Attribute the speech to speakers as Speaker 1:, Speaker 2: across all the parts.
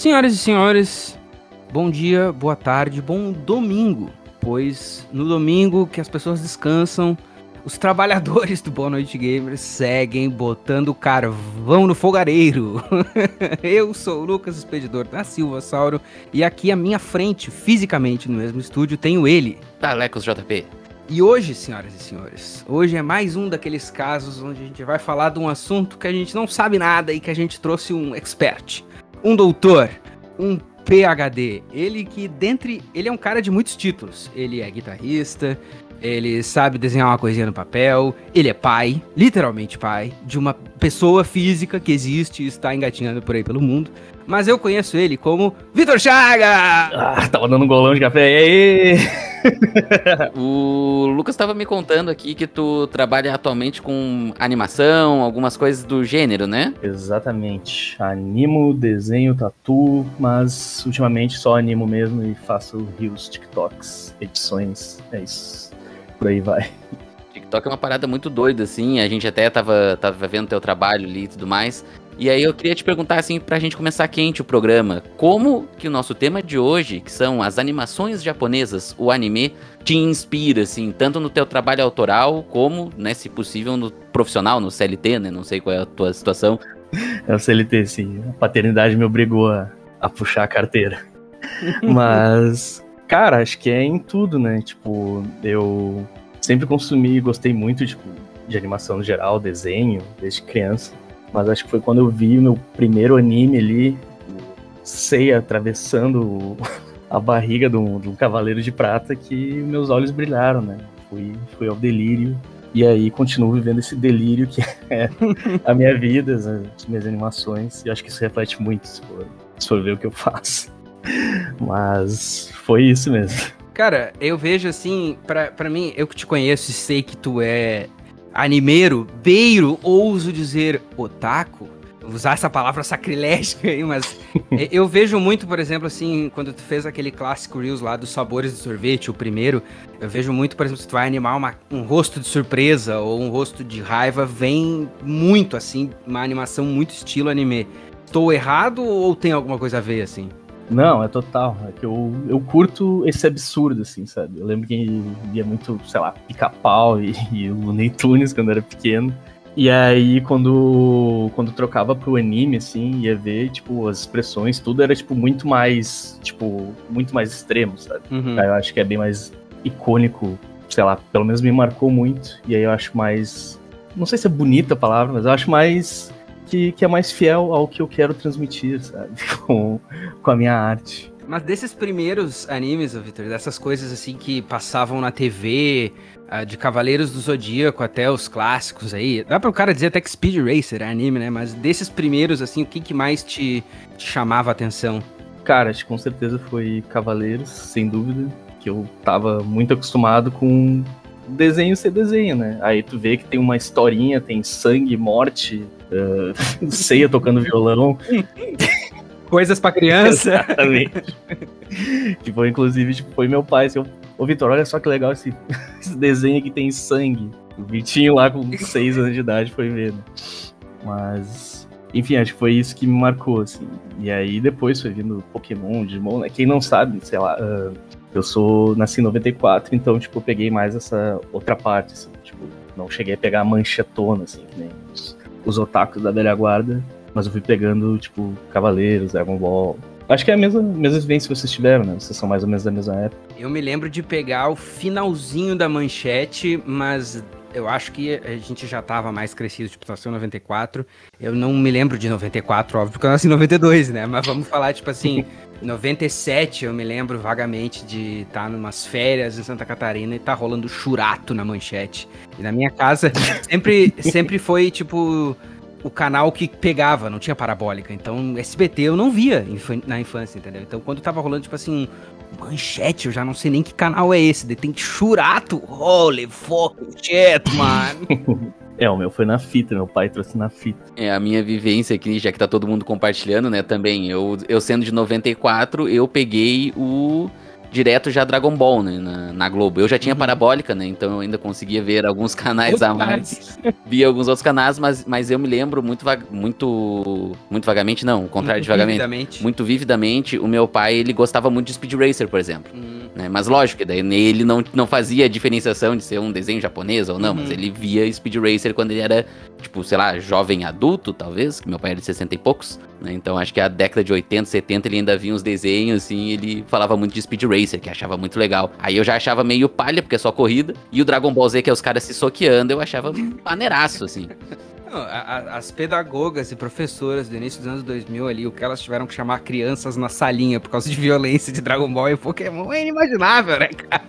Speaker 1: Senhoras e senhores, bom dia, boa tarde, bom domingo, pois no domingo que as pessoas descansam, os trabalhadores do Boa Noite Gamers seguem botando carvão no fogareiro. Eu sou o Lucas Expedidor da Silva Sauro e aqui à minha frente, fisicamente no mesmo estúdio, tenho ele.
Speaker 2: Talecos JP.
Speaker 1: E hoje, senhoras e senhores, hoje é mais um daqueles casos onde a gente vai falar de um assunto que a gente não sabe nada e que a gente trouxe um expert, um doutor, um PhD. Ele que dentre, ele é um cara de muitos títulos. Ele é guitarrista, ele sabe desenhar uma coisinha no papel. Ele é pai, literalmente pai, de uma pessoa física que existe e está engatinhando por aí pelo mundo. Mas eu conheço ele como Vitor Chaga!
Speaker 3: Ah, tava dando um golão de café. E aí?
Speaker 2: o Lucas estava me contando aqui que tu trabalha atualmente com animação, algumas coisas do gênero, né?
Speaker 3: Exatamente. Animo, desenho, tatu, mas ultimamente só animo mesmo e faço rios, TikToks, edições. É isso. Por aí vai.
Speaker 2: TikTok é uma parada muito doida, assim. A gente até tava, tava vendo teu trabalho ali e tudo mais. E aí eu queria te perguntar, assim, pra gente começar quente o programa, como que o nosso tema de hoje, que são as animações japonesas, o anime, te inspira, assim, tanto no teu trabalho autoral, como, né, se possível, no profissional, no CLT, né? Não sei qual é a tua situação.
Speaker 3: É o CLT, sim. A paternidade me obrigou a, a puxar a carteira. Mas, cara, acho que é em tudo, né? Tipo, eu sempre consumi e gostei muito, tipo, de animação no geral, desenho, desde criança. Mas acho que foi quando eu vi o meu primeiro anime ali, Seiya atravessando a barriga de um, de um, cavaleiro de prata, que meus olhos brilharam, né? Fui, fui ao delírio. E aí continuo vivendo esse delírio que é a minha vida, as minhas animações. E acho que isso reflete muito se for, se for ver o que eu faço. Mas foi isso mesmo.
Speaker 1: Cara, eu vejo assim, para mim, eu que te conheço e sei que tu é animeiro, beiro, ouso dizer otaku, usar essa palavra sacrilégica aí, mas eu vejo muito, por exemplo, assim, quando tu fez aquele clássico Reels lá dos sabores do sorvete, o primeiro, eu vejo muito, por exemplo, se tu vai animar uma, um rosto de surpresa ou um rosto de raiva, vem muito, assim, uma animação muito estilo anime. Estou errado ou tem alguma coisa a ver, assim?
Speaker 3: Não, é total. É que eu, eu curto esse absurdo, assim, sabe? Eu lembro que via muito, sei lá, pica-pau e, e o Looney Tunes quando era pequeno. E aí, quando, quando trocava pro anime, assim, ia ver, tipo, as expressões, tudo era, tipo, muito mais, tipo, muito mais extremo, sabe? Uhum. eu acho que é bem mais icônico, sei lá, pelo menos me marcou muito. E aí eu acho mais, não sei se é bonita a palavra, mas eu acho mais que, que é mais fiel ao que eu quero transmitir, sabe? Com, com a minha arte.
Speaker 1: Mas desses primeiros animes, Victor, dessas coisas assim que passavam na TV, uh, de Cavaleiros do Zodíaco até os clássicos aí, dá para o cara dizer até que Speed Racer é anime, né? Mas desses primeiros, assim, o que, que mais te, te chamava a atenção?
Speaker 3: Cara, acho que com certeza foi Cavaleiros, sem dúvida, que eu tava muito acostumado com desenho ser desenho, né? Aí tu vê que tem uma historinha, tem sangue, morte, uh, ceia tocando violão.
Speaker 1: Coisas pra criança.
Speaker 3: Exatamente. que foi, inclusive, tipo, foi meu pai. Assim, Ô, Vitor, olha só que legal esse, esse desenho aqui tem sangue. O Vitinho lá com 6 anos de idade foi né? Mas, enfim, acho que foi isso que me marcou, assim. E aí depois foi vindo Pokémon, Digimon, né? Quem não sabe, sei lá, uh, eu sou, nasci em 94, então, tipo, eu peguei mais essa outra parte, assim. Tipo, não cheguei a pegar a manchetona, assim, que nem os, os otakus da velha guarda. Mas eu fui pegando, tipo, Cavaleiros, Dragon Ball. Acho que é a mesma, mesma vivência que vocês tiveram, né? Vocês são mais ou menos da mesma época.
Speaker 1: Eu me lembro de pegar o finalzinho da manchete, mas eu acho que a gente já tava mais crescido, tipo, nasceu em 94. Eu não me lembro de 94, óbvio, porque eu nasci em 92, né? Mas vamos falar, tipo assim, 97 eu me lembro vagamente de estar tá numas férias em Santa Catarina e tá rolando churato na manchete. E na minha casa sempre, sempre foi, tipo, o canal que pegava, não tinha parabólica. Então, SBT eu não via na infância, entendeu? Então, quando tava rolando, tipo assim, manchete, eu já não sei nem que canal é esse. Tem churato. Holy fucking shit, mano.
Speaker 3: É, o meu foi na fita, meu pai trouxe na fita.
Speaker 2: É, a minha vivência aqui, já que tá todo mundo compartilhando, né, também. Eu, eu sendo de 94, eu peguei o direto já Dragon Ball, né, na, na Globo. Eu já tinha uhum. parabólica, né, então eu ainda conseguia ver alguns canais a mais. Via alguns outros canais, mas, mas eu me lembro muito, muito, muito vagamente, não, o contrário muito de vagamente. Vividamente. Muito vividamente, o meu pai, ele gostava muito de Speed Racer, por exemplo. Uhum. Né, mas lógico, daí ele não, não fazia a diferenciação de ser um desenho japonês ou não, uhum. mas ele via Speed Racer quando ele era, tipo, sei lá, jovem adulto, talvez, que meu pai era de 60 e poucos, né, então acho que a década de 80, 70 ele ainda via uns desenhos, assim, ele falava muito de Speed Racer, que achava muito legal. Aí eu já achava meio palha, porque é só corrida, e o Dragon Ball Z, que é os caras se soqueando, eu achava maneiraço, assim.
Speaker 1: Não, a, as pedagogas e professoras do início dos anos 2000 ali, o que elas tiveram que chamar crianças na salinha por causa de violência de Dragon Ball e Pokémon é inimaginável, né, cara?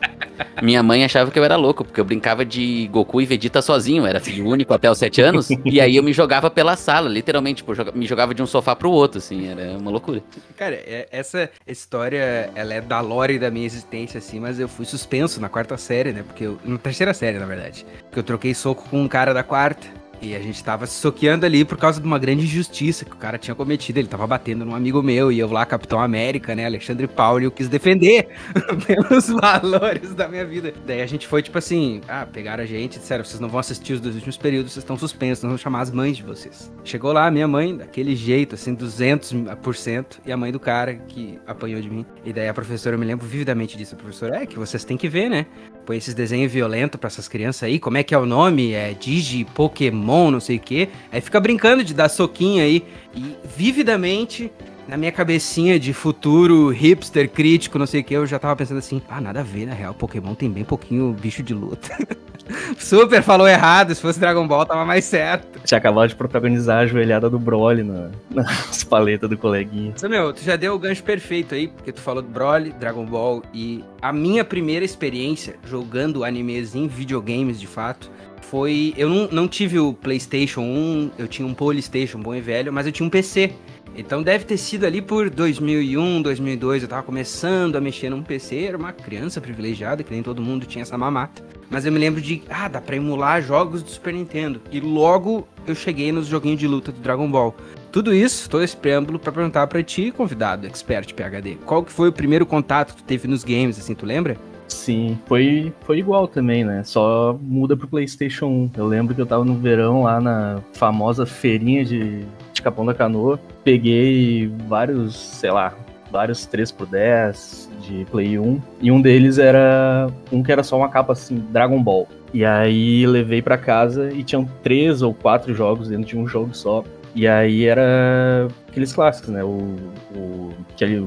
Speaker 2: Minha mãe achava que eu era louco, porque eu brincava de Goku e Vegeta sozinho, era filho único até os 7 anos, e aí eu me jogava pela sala, literalmente, tipo, me jogava de um sofá pro outro, assim, era uma loucura.
Speaker 1: Cara, é, essa história, ela é da lore da minha existência, assim, mas eu fui suspenso na quarta série, né, porque eu, na terceira série, na verdade, porque eu troquei soco com um cara da quarta, e a gente tava se soqueando ali por causa de uma grande injustiça que o cara tinha cometido. Ele tava batendo num amigo meu e eu lá, Capitão América, né? Alexandre Paulo, eu quis defender pelos valores da minha vida. Daí a gente foi tipo assim: ah, pegaram a gente, disseram, vocês não vão assistir os dois últimos períodos, vocês estão suspensos, nós vamos chamar as mães de vocês. Chegou lá, minha mãe, daquele jeito, assim, 200%, e a mãe do cara que apanhou de mim. E daí a professora, eu me lembro vividamente disso, a professora, é que vocês têm que ver, né? Põe esses desenhos violentos para essas crianças aí, como é que é o nome? É Digi, Pokémon Pokémon, não sei o quê. Aí fica brincando de dar soquinho aí. E vividamente, na minha cabecinha de futuro hipster crítico, não sei o que, eu já tava pensando assim, ah, nada a ver, na real, Pokémon tem bem pouquinho bicho de luta. Super falou errado, se fosse Dragon Ball tava mais certo.
Speaker 3: Tinha acabado de protagonizar a joelhada do Broly na, nas paletas do coleguinha.
Speaker 1: Então, meu, tu já deu o gancho perfeito aí, porque tu falou do Broly, Dragon Ball e a minha primeira experiência jogando animes em videogames, de fato, foi. Eu não, não tive o PlayStation 1, eu tinha um Polystation bom e velho, mas eu tinha um PC. Então deve ter sido ali por 2001, 2002, eu tava começando a mexer num PC, era uma criança privilegiada, que nem todo mundo tinha essa mamata. Mas eu me lembro de, ah, dá pra emular jogos do Super Nintendo. E logo eu cheguei nos joguinhos de luta do Dragon Ball. Tudo isso, todo esse preâmbulo para perguntar para ti, convidado, expert PHD. Qual que foi o primeiro contato que tu teve nos games, assim, tu lembra?
Speaker 3: Sim, foi, foi igual também, né? Só muda pro PlayStation 1. Eu lembro que eu tava no verão lá na famosa feirinha de, de Capão da Canoa. Peguei vários, sei lá, vários 3x10 de Play 1. E um deles era um que era só uma capa assim, Dragon Ball. E aí levei para casa e tinham três ou quatro jogos dentro de um jogo só. E aí era aqueles clássicos, né? O, o,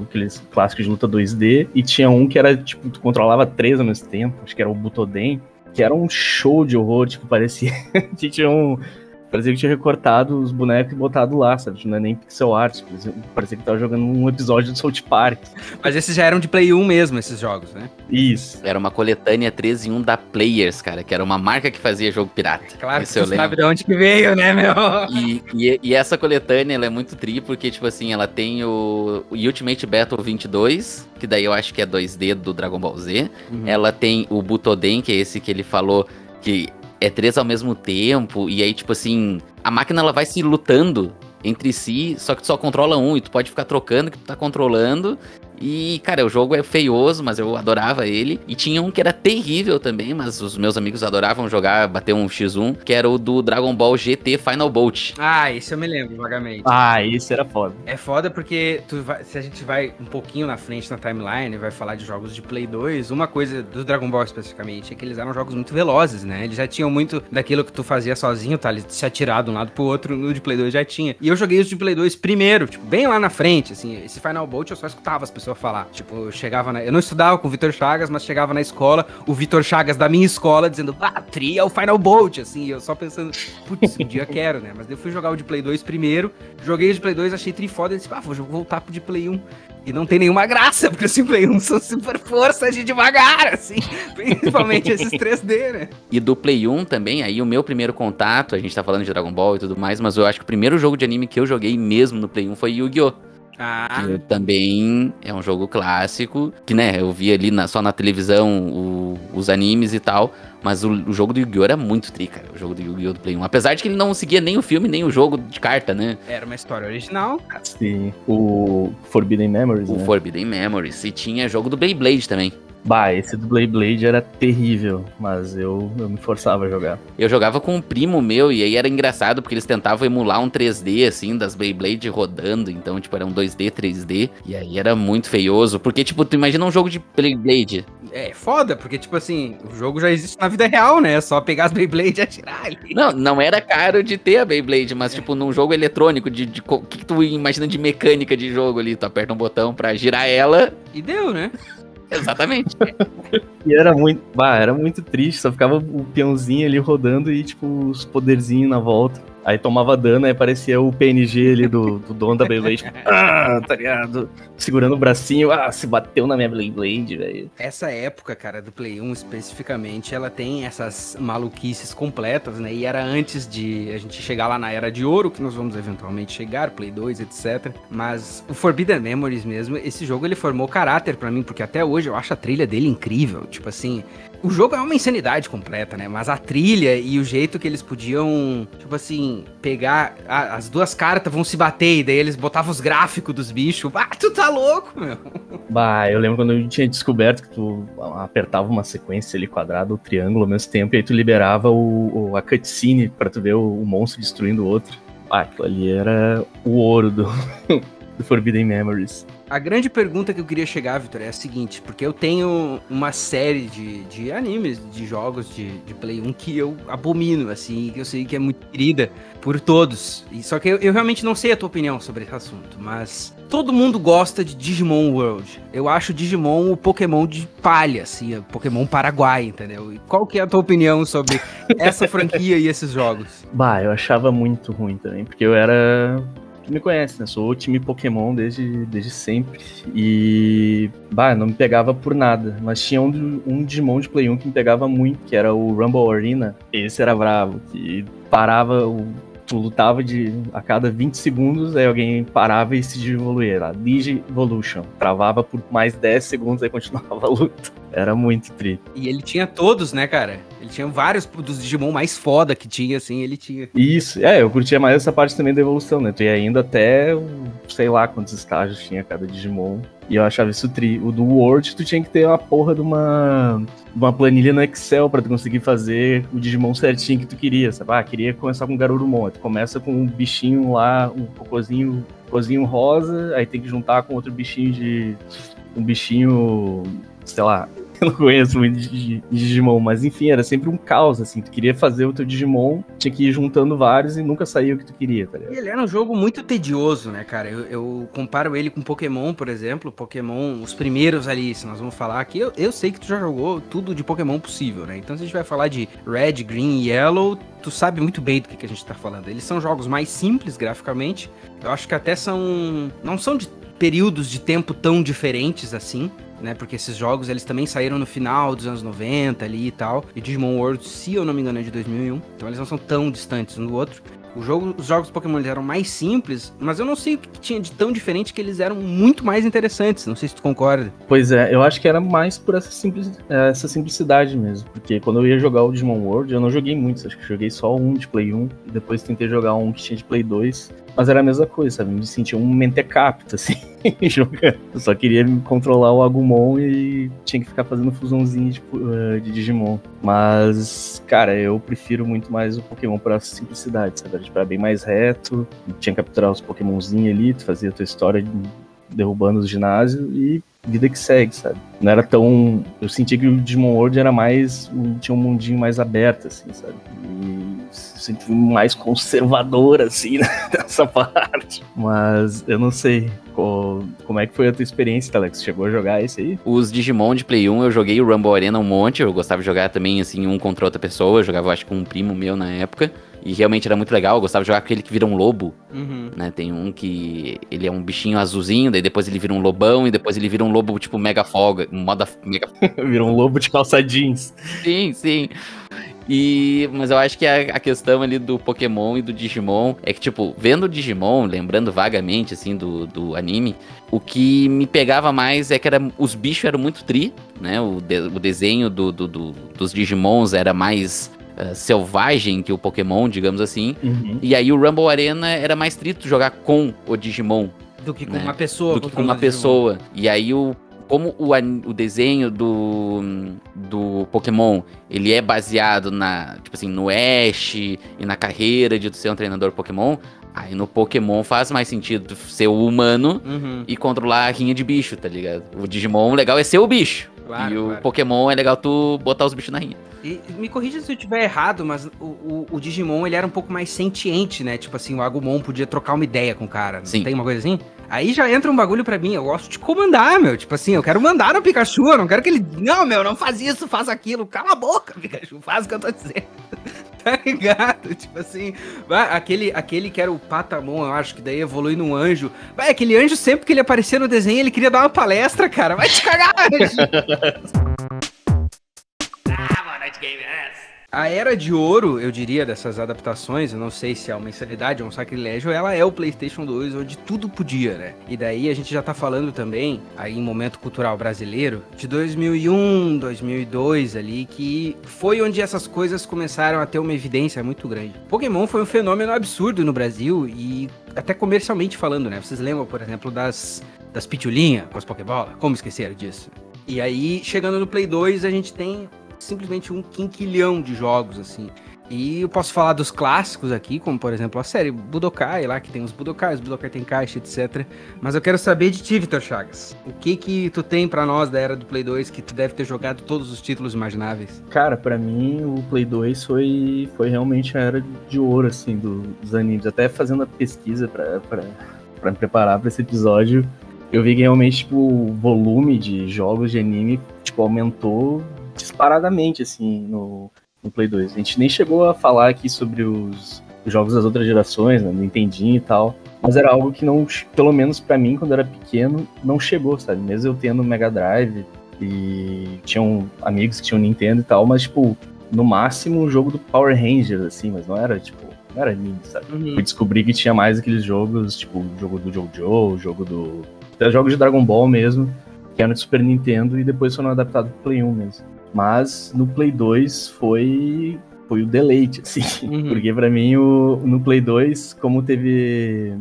Speaker 3: aqueles clássicos de luta 2D. E tinha um que era, tipo, tu controlava três ao mesmo tempo, acho que era o Butoden, que era um show de horror, tipo, parecia. tinha um Parecia que tinha recortado os bonecos e botado lá, sabe? Não é nem pixel art. Parecia que tava jogando um episódio do South Park.
Speaker 1: Mas esses já eram de Play 1 mesmo, esses jogos, né?
Speaker 2: Isso. Era uma coletânea 3 em 1 da Players, cara, que era uma marca que fazia jogo pirata.
Speaker 1: Claro Esse que você sabe de onde que veio, né, meu?
Speaker 2: E, e, e, essa coletânea, ela é muito tri, porque, tipo assim, ela tem o, o Ultimate Battle 22, que daí eu acho que é 2D do Dragon Ball Z. Uhum. Ela tem o Butoden, que é esse que ele falou que é três ao mesmo tempo, e aí, tipo assim, a máquina ela vai se lutando entre si, só que tu só controla um, e tu pode ficar trocando que tu tá controlando, e, cara, o jogo é feioso, mas eu adorava ele. E tinha um que era terrível também, mas os meus amigos adoravam jogar, bater um X1, que era o do Dragon Ball GT Final Bolt.
Speaker 1: Ah, isso eu me lembro vagamente.
Speaker 3: Ah, isso era foda.
Speaker 1: É foda porque vai, se a gente vai um pouquinho na frente na timeline, vai falar de jogos de Play 2, uma coisa do Dragon Ball especificamente é que eles eram jogos muito velozes, né? Eles já tinham muito daquilo que tu fazia sozinho, tá? Se atirar de um lado pro outro, no de Play 2 já tinha. E eu joguei os de Play 2 primeiro, tipo, bem lá na frente, assim. Esse Final Bolt eu só escutava as pessoas pessoa falar. Tipo, eu chegava na... Eu não estudava com o Vitor Chagas, mas chegava na escola, o Vitor Chagas da minha escola dizendo, ah, Tri é o Final Bolt, assim, eu só pensando, putz, um dia quero, né? Mas eu fui jogar o de Play 2 primeiro, joguei o de Play 2, achei tri foda, e disse, ah, vou voltar pro de Play 1. E não tem nenhuma graça, porque os Play 1 são super força de devagar, assim. Principalmente esses 3D, né?
Speaker 2: E do Play 1 também, aí o meu primeiro contato, a gente tá falando de Dragon Ball e tudo mais, mas eu acho que o primeiro jogo de anime que eu joguei mesmo no Play 1 foi Yu-Gi-Oh! Ah. Que também é um jogo clássico, que né, eu vi ali na, só na televisão o, os animes e tal, mas o, o jogo do Yu-Gi-Oh! era muito tri, cara, o jogo do Yu-Gi-Oh! do Play 1. Apesar de que ele não seguia nem o filme, nem o jogo de carta, né?
Speaker 1: Era uma história original.
Speaker 3: Sim, o Forbidden Memories,
Speaker 2: O
Speaker 3: né?
Speaker 2: Forbidden Memories. E tinha jogo do Beyblade também.
Speaker 3: Bah, esse do Blade Blade era terrível, mas eu, eu me forçava a jogar.
Speaker 2: Eu jogava com um primo meu e aí era engraçado porque eles tentavam emular um 3D assim das Beyblade rodando, então tipo era um 2D, 3D e aí era muito feioso, porque tipo, tu imagina um jogo de Beyblade.
Speaker 1: É foda, porque tipo assim, o jogo já existe na vida real, né? É só pegar as Beyblade e atirar ali.
Speaker 2: Não, não era caro de ter a Beyblade, mas é. tipo num jogo eletrônico de, de o que, que tu imagina de mecânica de jogo ali, tu aperta um botão para girar ela
Speaker 1: e deu, né?
Speaker 2: Exatamente.
Speaker 3: e era muito, bah, era muito triste, só ficava o peãozinho ali rodando e, tipo, os poderzinhos na volta. Aí tomava dano, aí aparecia o PNG ali do, do dono da Beyblade. ah, tá ligado? Segurando o bracinho, ah, se bateu na minha Beyblade, velho.
Speaker 1: Essa época, cara, do Play 1 especificamente, ela tem essas maluquices completas, né? E era antes de a gente chegar lá na Era de Ouro, que nós vamos eventualmente chegar, Play 2, etc. Mas o Forbidden Memories mesmo, esse jogo ele formou caráter para mim, porque até hoje eu acho a trilha dele incrível. Tipo assim, o jogo é uma insanidade completa, né? Mas a trilha e o jeito que eles podiam, tipo assim, pegar. As duas cartas vão se bater, e daí eles botavam os gráficos dos bichos. Ah, tu tá louco, meu.
Speaker 3: Bah, eu lembro quando eu tinha descoberto que tu apertava uma sequência ali quadrada ou triângulo ao mesmo tempo, e aí tu liberava o, o a cutscene pra tu ver o, o monstro destruindo o outro. Ah, aquilo ali era o ouro do, do Forbidden Memories.
Speaker 1: A grande pergunta que eu queria chegar, Vitor, é a seguinte, porque eu tenho uma série de, de animes, de jogos de, de Play 1 que eu abomino, assim, que eu sei que é muito querida por todos. E, só que eu, eu realmente não sei a tua opinião sobre esse assunto, mas todo mundo gosta de Digimon World. Eu acho Digimon o Pokémon de palha, assim, o Pokémon Paraguai, entendeu? E qual que é a tua opinião sobre essa franquia e esses jogos?
Speaker 3: Bah, eu achava muito ruim também, porque eu era tu me conhece, né? Sou o time Pokémon desde, desde sempre. E. Bah, não me pegava por nada. Mas tinha um, um Digimon de Play 1 que me pegava muito, que era o Rumble Arena. Esse era bravo, que parava o tu lutava de a cada 20 segundos, aí alguém parava e se desenvolvia lá. Digivolution. Travava por mais 10 segundos e continuava a luta. Era muito triste.
Speaker 1: E ele tinha todos, né, cara? Ele tinha vários dos Digimon mais foda que tinha, assim, ele tinha.
Speaker 3: Isso, é, eu curtia mais essa parte também da evolução, né? Tu ia indo até, sei lá quantos estágios tinha cada Digimon. E eu achava isso tri. O do Word, tu tinha que ter uma porra de uma, uma planilha no Excel para tu conseguir fazer o Digimon certinho que tu queria, sabe? Ah, queria começar com Garurumon. Tu começa com um bichinho lá, um cocôzinho, cocôzinho rosa, aí tem que juntar com outro bichinho de. Um bichinho, sei lá, eu não conheço muito de, Digimon, mas enfim, era sempre um caos, assim. Tu queria fazer o teu Digimon, tinha que ir juntando vários e nunca saía o que tu queria, tá ligado?
Speaker 1: Ele era um jogo muito tedioso, né, cara? Eu, eu, comparo ele com Pokémon, por exemplo. Pokémon, os primeiros ali, se nós vamos falar aqui, eu, eu sei que tu já jogou tudo de Pokémon possível, né? Então se a gente vai falar de Red, Green e Yellow, tu sabe muito bem do que, que a gente tá falando. Eles são jogos mais simples graficamente. Eu acho que até são. Não são de períodos de tempo tão diferentes assim né? Porque esses jogos eles também saíram no final dos anos 90 ali e tal. E Digimon World, se eu não me engano, é de 2001. Então eles não são tão distantes um do outro. O jogo, os jogos Pokémon eram mais simples, mas eu não sei o que tinha de tão diferente que eles eram muito mais interessantes. Não sei se tu concorda.
Speaker 3: Pois é, eu acho que era mais por essa, simples, essa simplicidade mesmo. Porque quando eu ia jogar o Digimon World, eu não joguei muitos, acho que joguei só um de Play 1. E depois tentei jogar um que tinha de Play 2. Mas era a mesma coisa, sabe? Me sentia um mentecapto, assim, jogando. Eu só queria controlar o Agumon e tinha que ficar fazendo fusãozinha de, uh, de Digimon. Mas, cara, eu prefiro muito mais o Pokémon pra simplicidade, sabe? Tipo, bem mais reto, tinha que capturar os Pokémonzinhos ali, tu fazia a tua história derrubando os ginásios e vida que segue, sabe? Não era tão. Eu senti que o Digimon World era mais. tinha um mundinho mais aberto, assim, sabe? E senti mais conservador, assim, nessa parte. Mas eu não sei. Como é que foi a tua experiência, Alex? Chegou a jogar esse aí?
Speaker 2: Os Digimon de Play 1, eu joguei o Rumble Arena um monte. Eu gostava de jogar também, assim, um contra outra pessoa. Eu jogava, acho com um primo meu na época. E realmente era muito legal. Eu gostava de jogar com aquele que vira um lobo.
Speaker 1: Uhum.
Speaker 2: Né? Tem um que ele é um bichinho azulzinho, daí depois ele vira um lobão, e depois ele vira um lobo tipo mega folga, moda mega.
Speaker 3: Virou um lobo de calça jeans.
Speaker 2: sim, sim. E, mas eu acho que a, a, questão ali do Pokémon e do Digimon é que, tipo, vendo o Digimon, lembrando vagamente, assim, do, do anime, o que me pegava mais é que era, os bichos eram muito tri, né? O, de, o desenho do, do, do, dos Digimons era mais uh, selvagem que o Pokémon, digamos assim.
Speaker 3: Uhum.
Speaker 2: E aí o Rumble Arena era mais trito jogar com o Digimon.
Speaker 1: Do que com
Speaker 2: Né?
Speaker 1: uma pessoa.
Speaker 2: do que com uma pessoa. E aí o como o, o desenho do, do Pokémon ele é baseado na tipo assim no Ash e na carreira de ser um treinador Pokémon, aí no Pokémon faz mais sentido ser o humano
Speaker 1: Uhum,
Speaker 2: e controlar a rinha de bicho, tá ligado? O Digimon o legal é ser o bicho.
Speaker 1: Claro,
Speaker 2: e o
Speaker 1: claro.
Speaker 2: Pokémon é legal tu botar os bichos na rinha.
Speaker 1: E me corrija se eu estiver errado, mas o, o, o Digimon ele era um pouco mais sentiente, né? Tipo assim, o Agumon podia trocar uma ideia com o cara. Não
Speaker 2: Sim.
Speaker 1: tem uma coisa assim? Aí já entra um bagulho pra mim. Eu gosto de comandar, meu. Tipo assim, eu quero mandar no Pikachu. Eu não quero que ele. Não, meu, não faz isso, faz aquilo. Cala a boca, Pikachu. Faz o que eu tô dizendo. tá ligado? Tipo assim, vai, aquele, aquele que era o Patamon, eu acho que daí evolui num anjo. Vai, aquele anjo, sempre que ele aparecia no desenho, ele queria dar uma palestra, cara. Vai te cagar, anjo. A era de ouro, eu diria, dessas adaptações, eu não sei se é uma insanidade ou um sacrilégio, ela é o PlayStation 2, onde tudo podia, né? E daí a gente já tá falando também, aí em momento cultural brasileiro, de 2001, 2002 ali, que foi onde essas coisas começaram a ter uma evidência muito grande. Pokémon foi um fenômeno absurdo no Brasil e até comercialmente falando, né? Vocês lembram, por exemplo, das, das pitulinhas com as Pokébola? Como esqueceram disso? E aí, chegando no Play 2, a gente tem simplesmente um quinquilhão de jogos, assim. E eu posso falar dos clássicos aqui, como por exemplo a série Budokai, lá que tem os Budokai, os Budokai tem caixa, etc. Mas eu quero saber de ti, Vitor Chagas. O que que tu tem pra nós da era do Play 2 que tu deve ter jogado todos os títulos imagináveis?
Speaker 3: Cara, pra mim o Play 2 foi, foi realmente a era de ouro, assim, do- dos animes. Até fazendo a pesquisa pra me preparar pra esse episódio, eu vi que realmente, tipo, o volume de jogos de anime, tipo, aumentou disparadamente, assim, no, no Play 2. A gente nem chegou a falar aqui sobre os, os jogos das outras gerações, né, Nintendinho e tal, mas era algo que não, pelo menos pra mim, quando era pequeno, não chegou, sabe? Mesmo eu tendo Mega Drive e tinham amigos que tinham Nintendo e tal, mas, tipo, no máximo o jogo do Power Rangers, assim, mas não era, tipo, não era anime, sabe? Fui descobrir que tinha mais aqueles jogos, tipo, o jogo do Jojo, o jogo do. Até jogos de Dragon Ball mesmo, que eram de Super Nintendo e depois foram adaptados pro Play 1 mesmo. Mas no Play 2 foi. Foi o deleite, assim.
Speaker 1: Uhum.
Speaker 3: Porque pra mim, o, no Play 2, como teve.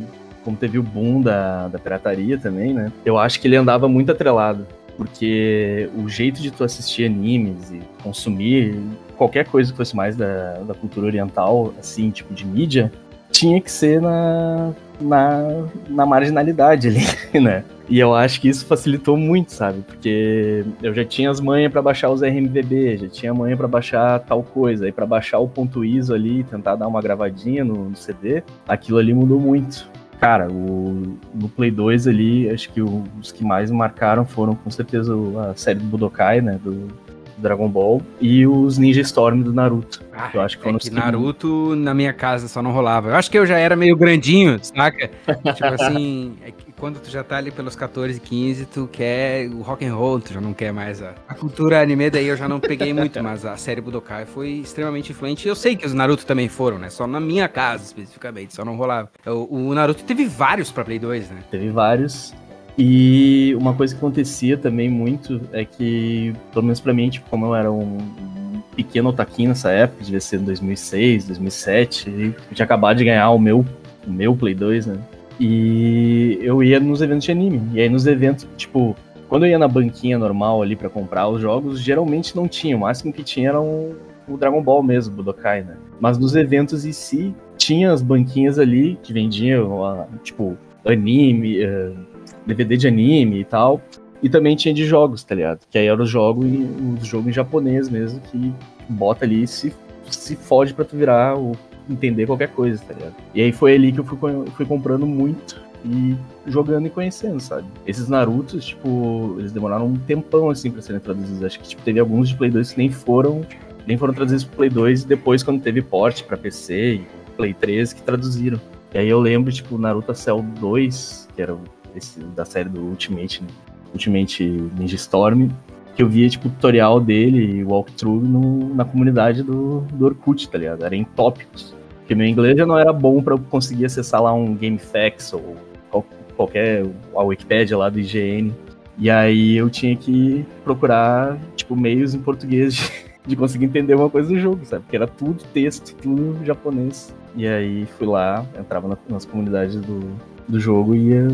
Speaker 3: Como teve o boom da, da pirataria também, né? Eu acho que ele andava muito atrelado. Porque o jeito de tu assistir animes e consumir qualquer coisa que fosse mais da, da cultura oriental, assim, tipo de mídia, tinha que ser na, na, na marginalidade ali, né? E eu acho que isso facilitou muito, sabe? Porque eu já tinha as manhas pra baixar os RMVB, já tinha manha pra baixar tal coisa, aí pra baixar o ponto ISO ali, tentar dar uma gravadinha no, no CD, aquilo ali mudou muito. Cara, o, no Play 2 ali, acho que o- os que mais marcaram foram com certeza a série do Budokai, né? Do, Dragon Ball, e os Ninja Storm do Naruto.
Speaker 1: Ah,
Speaker 3: Eu acho que foram
Speaker 1: é que
Speaker 3: que-
Speaker 1: Naruto na minha casa só não rolava. Eu acho que eu já era meio grandinho, saca? tipo assim, é que quando tu já tá ali pelos 14, 15, tu quer o rock and roll, tu já não quer mais a, a cultura anime, daí eu já não peguei muito, mas a série Budokai foi extremamente influente. Eu sei que os Naruto também foram, né? Só na minha casa, especificamente, só não rolava. O, o Naruto teve vários pra Play 2, né?
Speaker 3: Teve vários. E uma coisa que acontecia também muito é que, pelo menos pra mim, tipo, como eu era um, pequeno otaquinho nessa época, devia ser em 2006, 2007, e eu tinha acabado de ganhar o meu, o meu Play 2, né? E eu ia nos eventos de anime. E aí nos eventos, tipo, quando eu ia na banquinha normal ali pra comprar os jogos, geralmente não tinha. O máximo que tinha era um, o Dragon Ball mesmo, Budokai, né? Mas nos eventos em si, tinha as banquinhas ali que vendiam, tipo, anime, eh, DVD de anime e tal. E também tinha de jogos, tá ligado? Que aí era o jogo, o jogo em japonês mesmo, que bota ali e se, se fode pra tu virar ou entender qualquer coisa, tá ligado? E aí foi ali que eu fui, fui comprando muito e jogando e conhecendo, sabe? Esses Narutos, tipo, eles demoraram um tempão, assim, pra serem traduzidos. Acho que, tipo, teve alguns de Play 2 que nem foram nem foram traduzidos pro Play 2 e depois, quando teve porte pra PC e Play 3 que traduziram. E aí eu lembro, tipo, Naruto Cell 2, que era esse da série do Ultimate, Ultimate Ninja Storm, que eu via, tipo, tutorial dele e walkthrough no, na comunidade do, do Orkut, tá ligado? Era em tópicos. Porque meu inglês já não era bom para eu conseguir acessar lá um GameFAQs ou qualquer, a Wikipedia lá do IGN. E aí eu tinha que procurar, tipo, meios em português de, de conseguir entender uma coisa do jogo, sabe? Porque era tudo texto, tudo japonês. E aí fui lá, entrava na, nas comunidades do, do jogo e ia,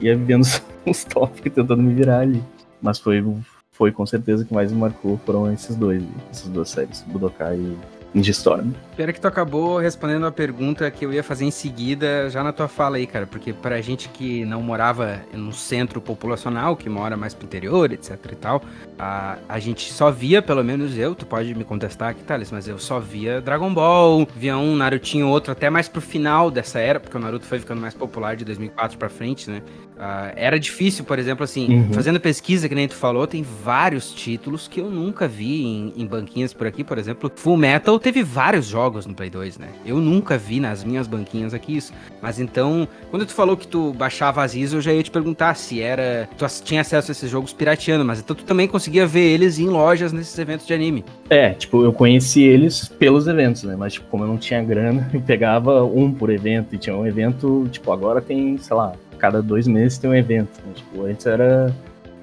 Speaker 3: ia vendo os tópicos, tentando me virar ali. Mas foi, foi com certeza que mais me marcou foram esses dois, essas duas séries, Budokai e Ninja Storm.
Speaker 1: Pena que tu acabou respondendo a pergunta que eu ia fazer em seguida, já na tua fala aí, cara, porque pra gente que não morava no centro populacional, que mora mais pro interior, etc e tal, a, a gente só via, pelo menos eu, tu pode me contestar aqui, Thales, mas eu só via Dragon Ball, via um Narutinho, outro, até mais pro final dessa era, porque o Naruto foi ficando mais popular de 2004 pra frente, né? Uh, era difícil, por exemplo, assim, uhum. fazendo pesquisa, que nem tu falou, tem vários títulos que eu nunca vi em, em banquinhas por aqui, por exemplo, Full Metal teve vários jogos no Play 2, né? Eu nunca vi nas minhas banquinhas aqui isso. Mas então, quando tu falou que tu baixava as ISO, eu já ia te perguntar se era. Tu tinha acesso a esses jogos pirateando, mas então tu também conseguia ver eles em lojas nesses eventos de anime.
Speaker 3: É, tipo, eu conheci eles pelos eventos, né? Mas, tipo, como eu não tinha grana, eu pegava um por evento. E tinha um evento, tipo, agora tem, sei lá, cada dois meses tem um evento. Né? Tipo, antes era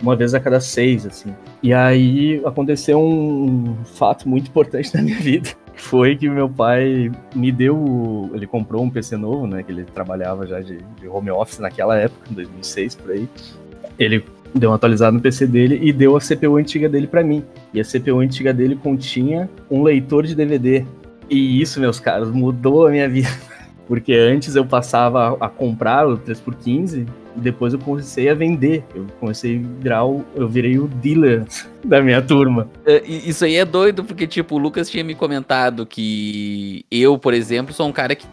Speaker 3: uma vez a cada seis, assim. E aí aconteceu um fato muito importante na minha vida foi que meu pai me deu. Ele comprou um PC novo, né? Que ele trabalhava já de, de home office naquela época, em 2006 por aí. Ele deu uma atualizada no PC dele e deu a CPU antiga dele para mim. E a CPU antiga dele continha um leitor de DVD. E isso, meus caros, mudou a minha vida. Porque antes eu passava a comprar o 3x15 e depois eu comecei a vender. Eu comecei a virar o, eu virei o dealer da minha turma.
Speaker 2: É, isso aí é doido, porque, tipo, o Lucas tinha me comentado que eu, por exemplo, sou um cara que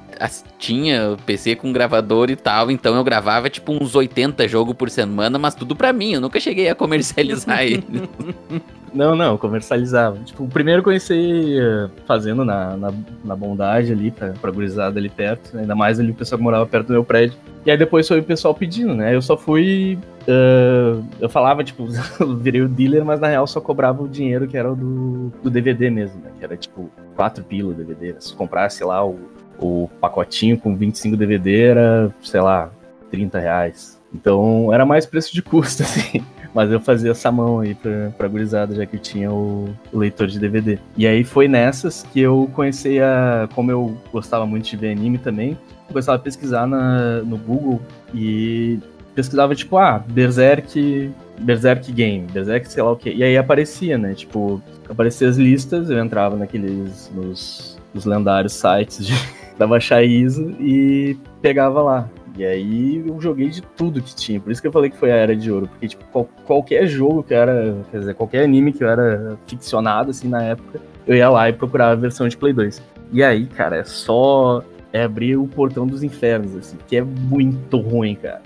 Speaker 2: tinha PC com gravador e tal, então eu gravava, tipo, uns 80 jogos por semana, mas tudo pra mim, eu nunca cheguei a comercializar ele.
Speaker 3: Não, não, comercializava. Tipo, o primeiro comecei eh, fazendo na, na, na bondade ali, pra, pra gurizada ali perto, ainda mais ali o pessoal que morava perto do meu prédio. E aí depois foi o pessoal pedindo, né? Eu só fui. Uh, eu falava, tipo, virei o dealer, mas na real só cobrava o dinheiro que era do, do DVD mesmo, né? Que era tipo 4 pila o DVD. Se comprasse lá o, o pacotinho com 25 DVD, era, sei lá, 30 reais. Então era mais preço de custo, assim. Mas eu fazia essa mão aí pra, pra gurizada, já que eu tinha o, o, leitor de DVD. E aí foi nessas que eu comecei a. Como eu gostava muito de ver anime também, começava a pesquisar na, no Google e pesquisava, tipo, ah, Berserk, Berserk Game, Berserk sei lá o quê. E aí aparecia, né? Tipo, aparecia as listas, eu entrava naqueles, nos, nos lendários sites de, pra baixar ISO e pegava lá. E aí eu joguei de tudo que tinha. Por isso que eu falei que foi a Era de Ouro. Porque, tipo, qual, qualquer jogo que era. Quer dizer, qualquer anime que eu era ficcionado, assim, na época, eu ia lá e procurava a versão de Play 2. E aí, cara, é só é abrir o portão dos infernos, assim, que é muito ruim, cara.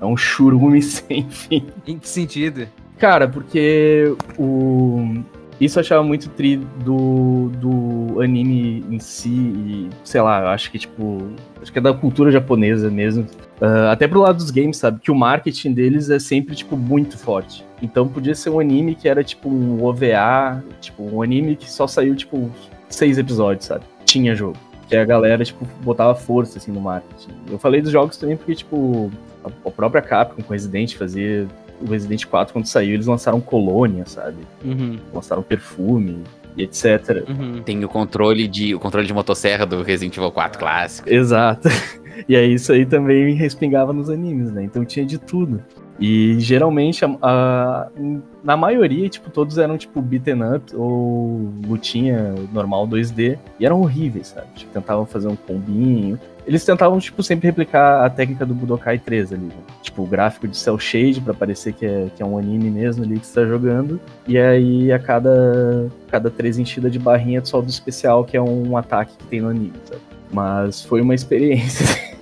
Speaker 3: É um churume sem fim.
Speaker 1: Em que sentido?
Speaker 3: Cara, porque o. Isso eu achava muito tri do, do anime em si, e, sei lá, eu acho que, tipo, acho que é da cultura japonesa mesmo. Uh, até pro lado dos games, sabe? Que o marketing deles é sempre, tipo, muito forte. Então podia ser um anime que era, tipo, um OVA, tipo, um anime que só saiu, tipo, seis episódios, sabe? Tinha jogo que a galera, tipo, botava força, assim, no marketing. Eu falei dos jogos também porque, tipo, a, própria Capcom com Resident fazia... O Resident 4, quando saiu, eles lançaram Colônia, sabe? Uhum. Lançaram Perfume e etc.
Speaker 2: Uhum. Tem o controle de o controle de motosserra do Resident Evil 4 clássico.
Speaker 3: Exato. E aí isso aí também respingava nos animes, né? Então tinha de tudo. E geralmente, a, a, na maioria, tipo, todos eram tipo beaten up ou lutinha normal 2D. E eram horríveis, sabe? Tipo, tentavam fazer um combinho. Eles tentavam, tipo, sempre replicar a técnica do Budokai 3 ali. Né? Tipo, o gráfico de cel shade para parecer que é, que é um anime mesmo ali que você tá jogando. E aí, a cada, cada três enchidas de barrinha de soldo especial, que é um ataque que tem no anime, sabe? Mas foi uma experiência.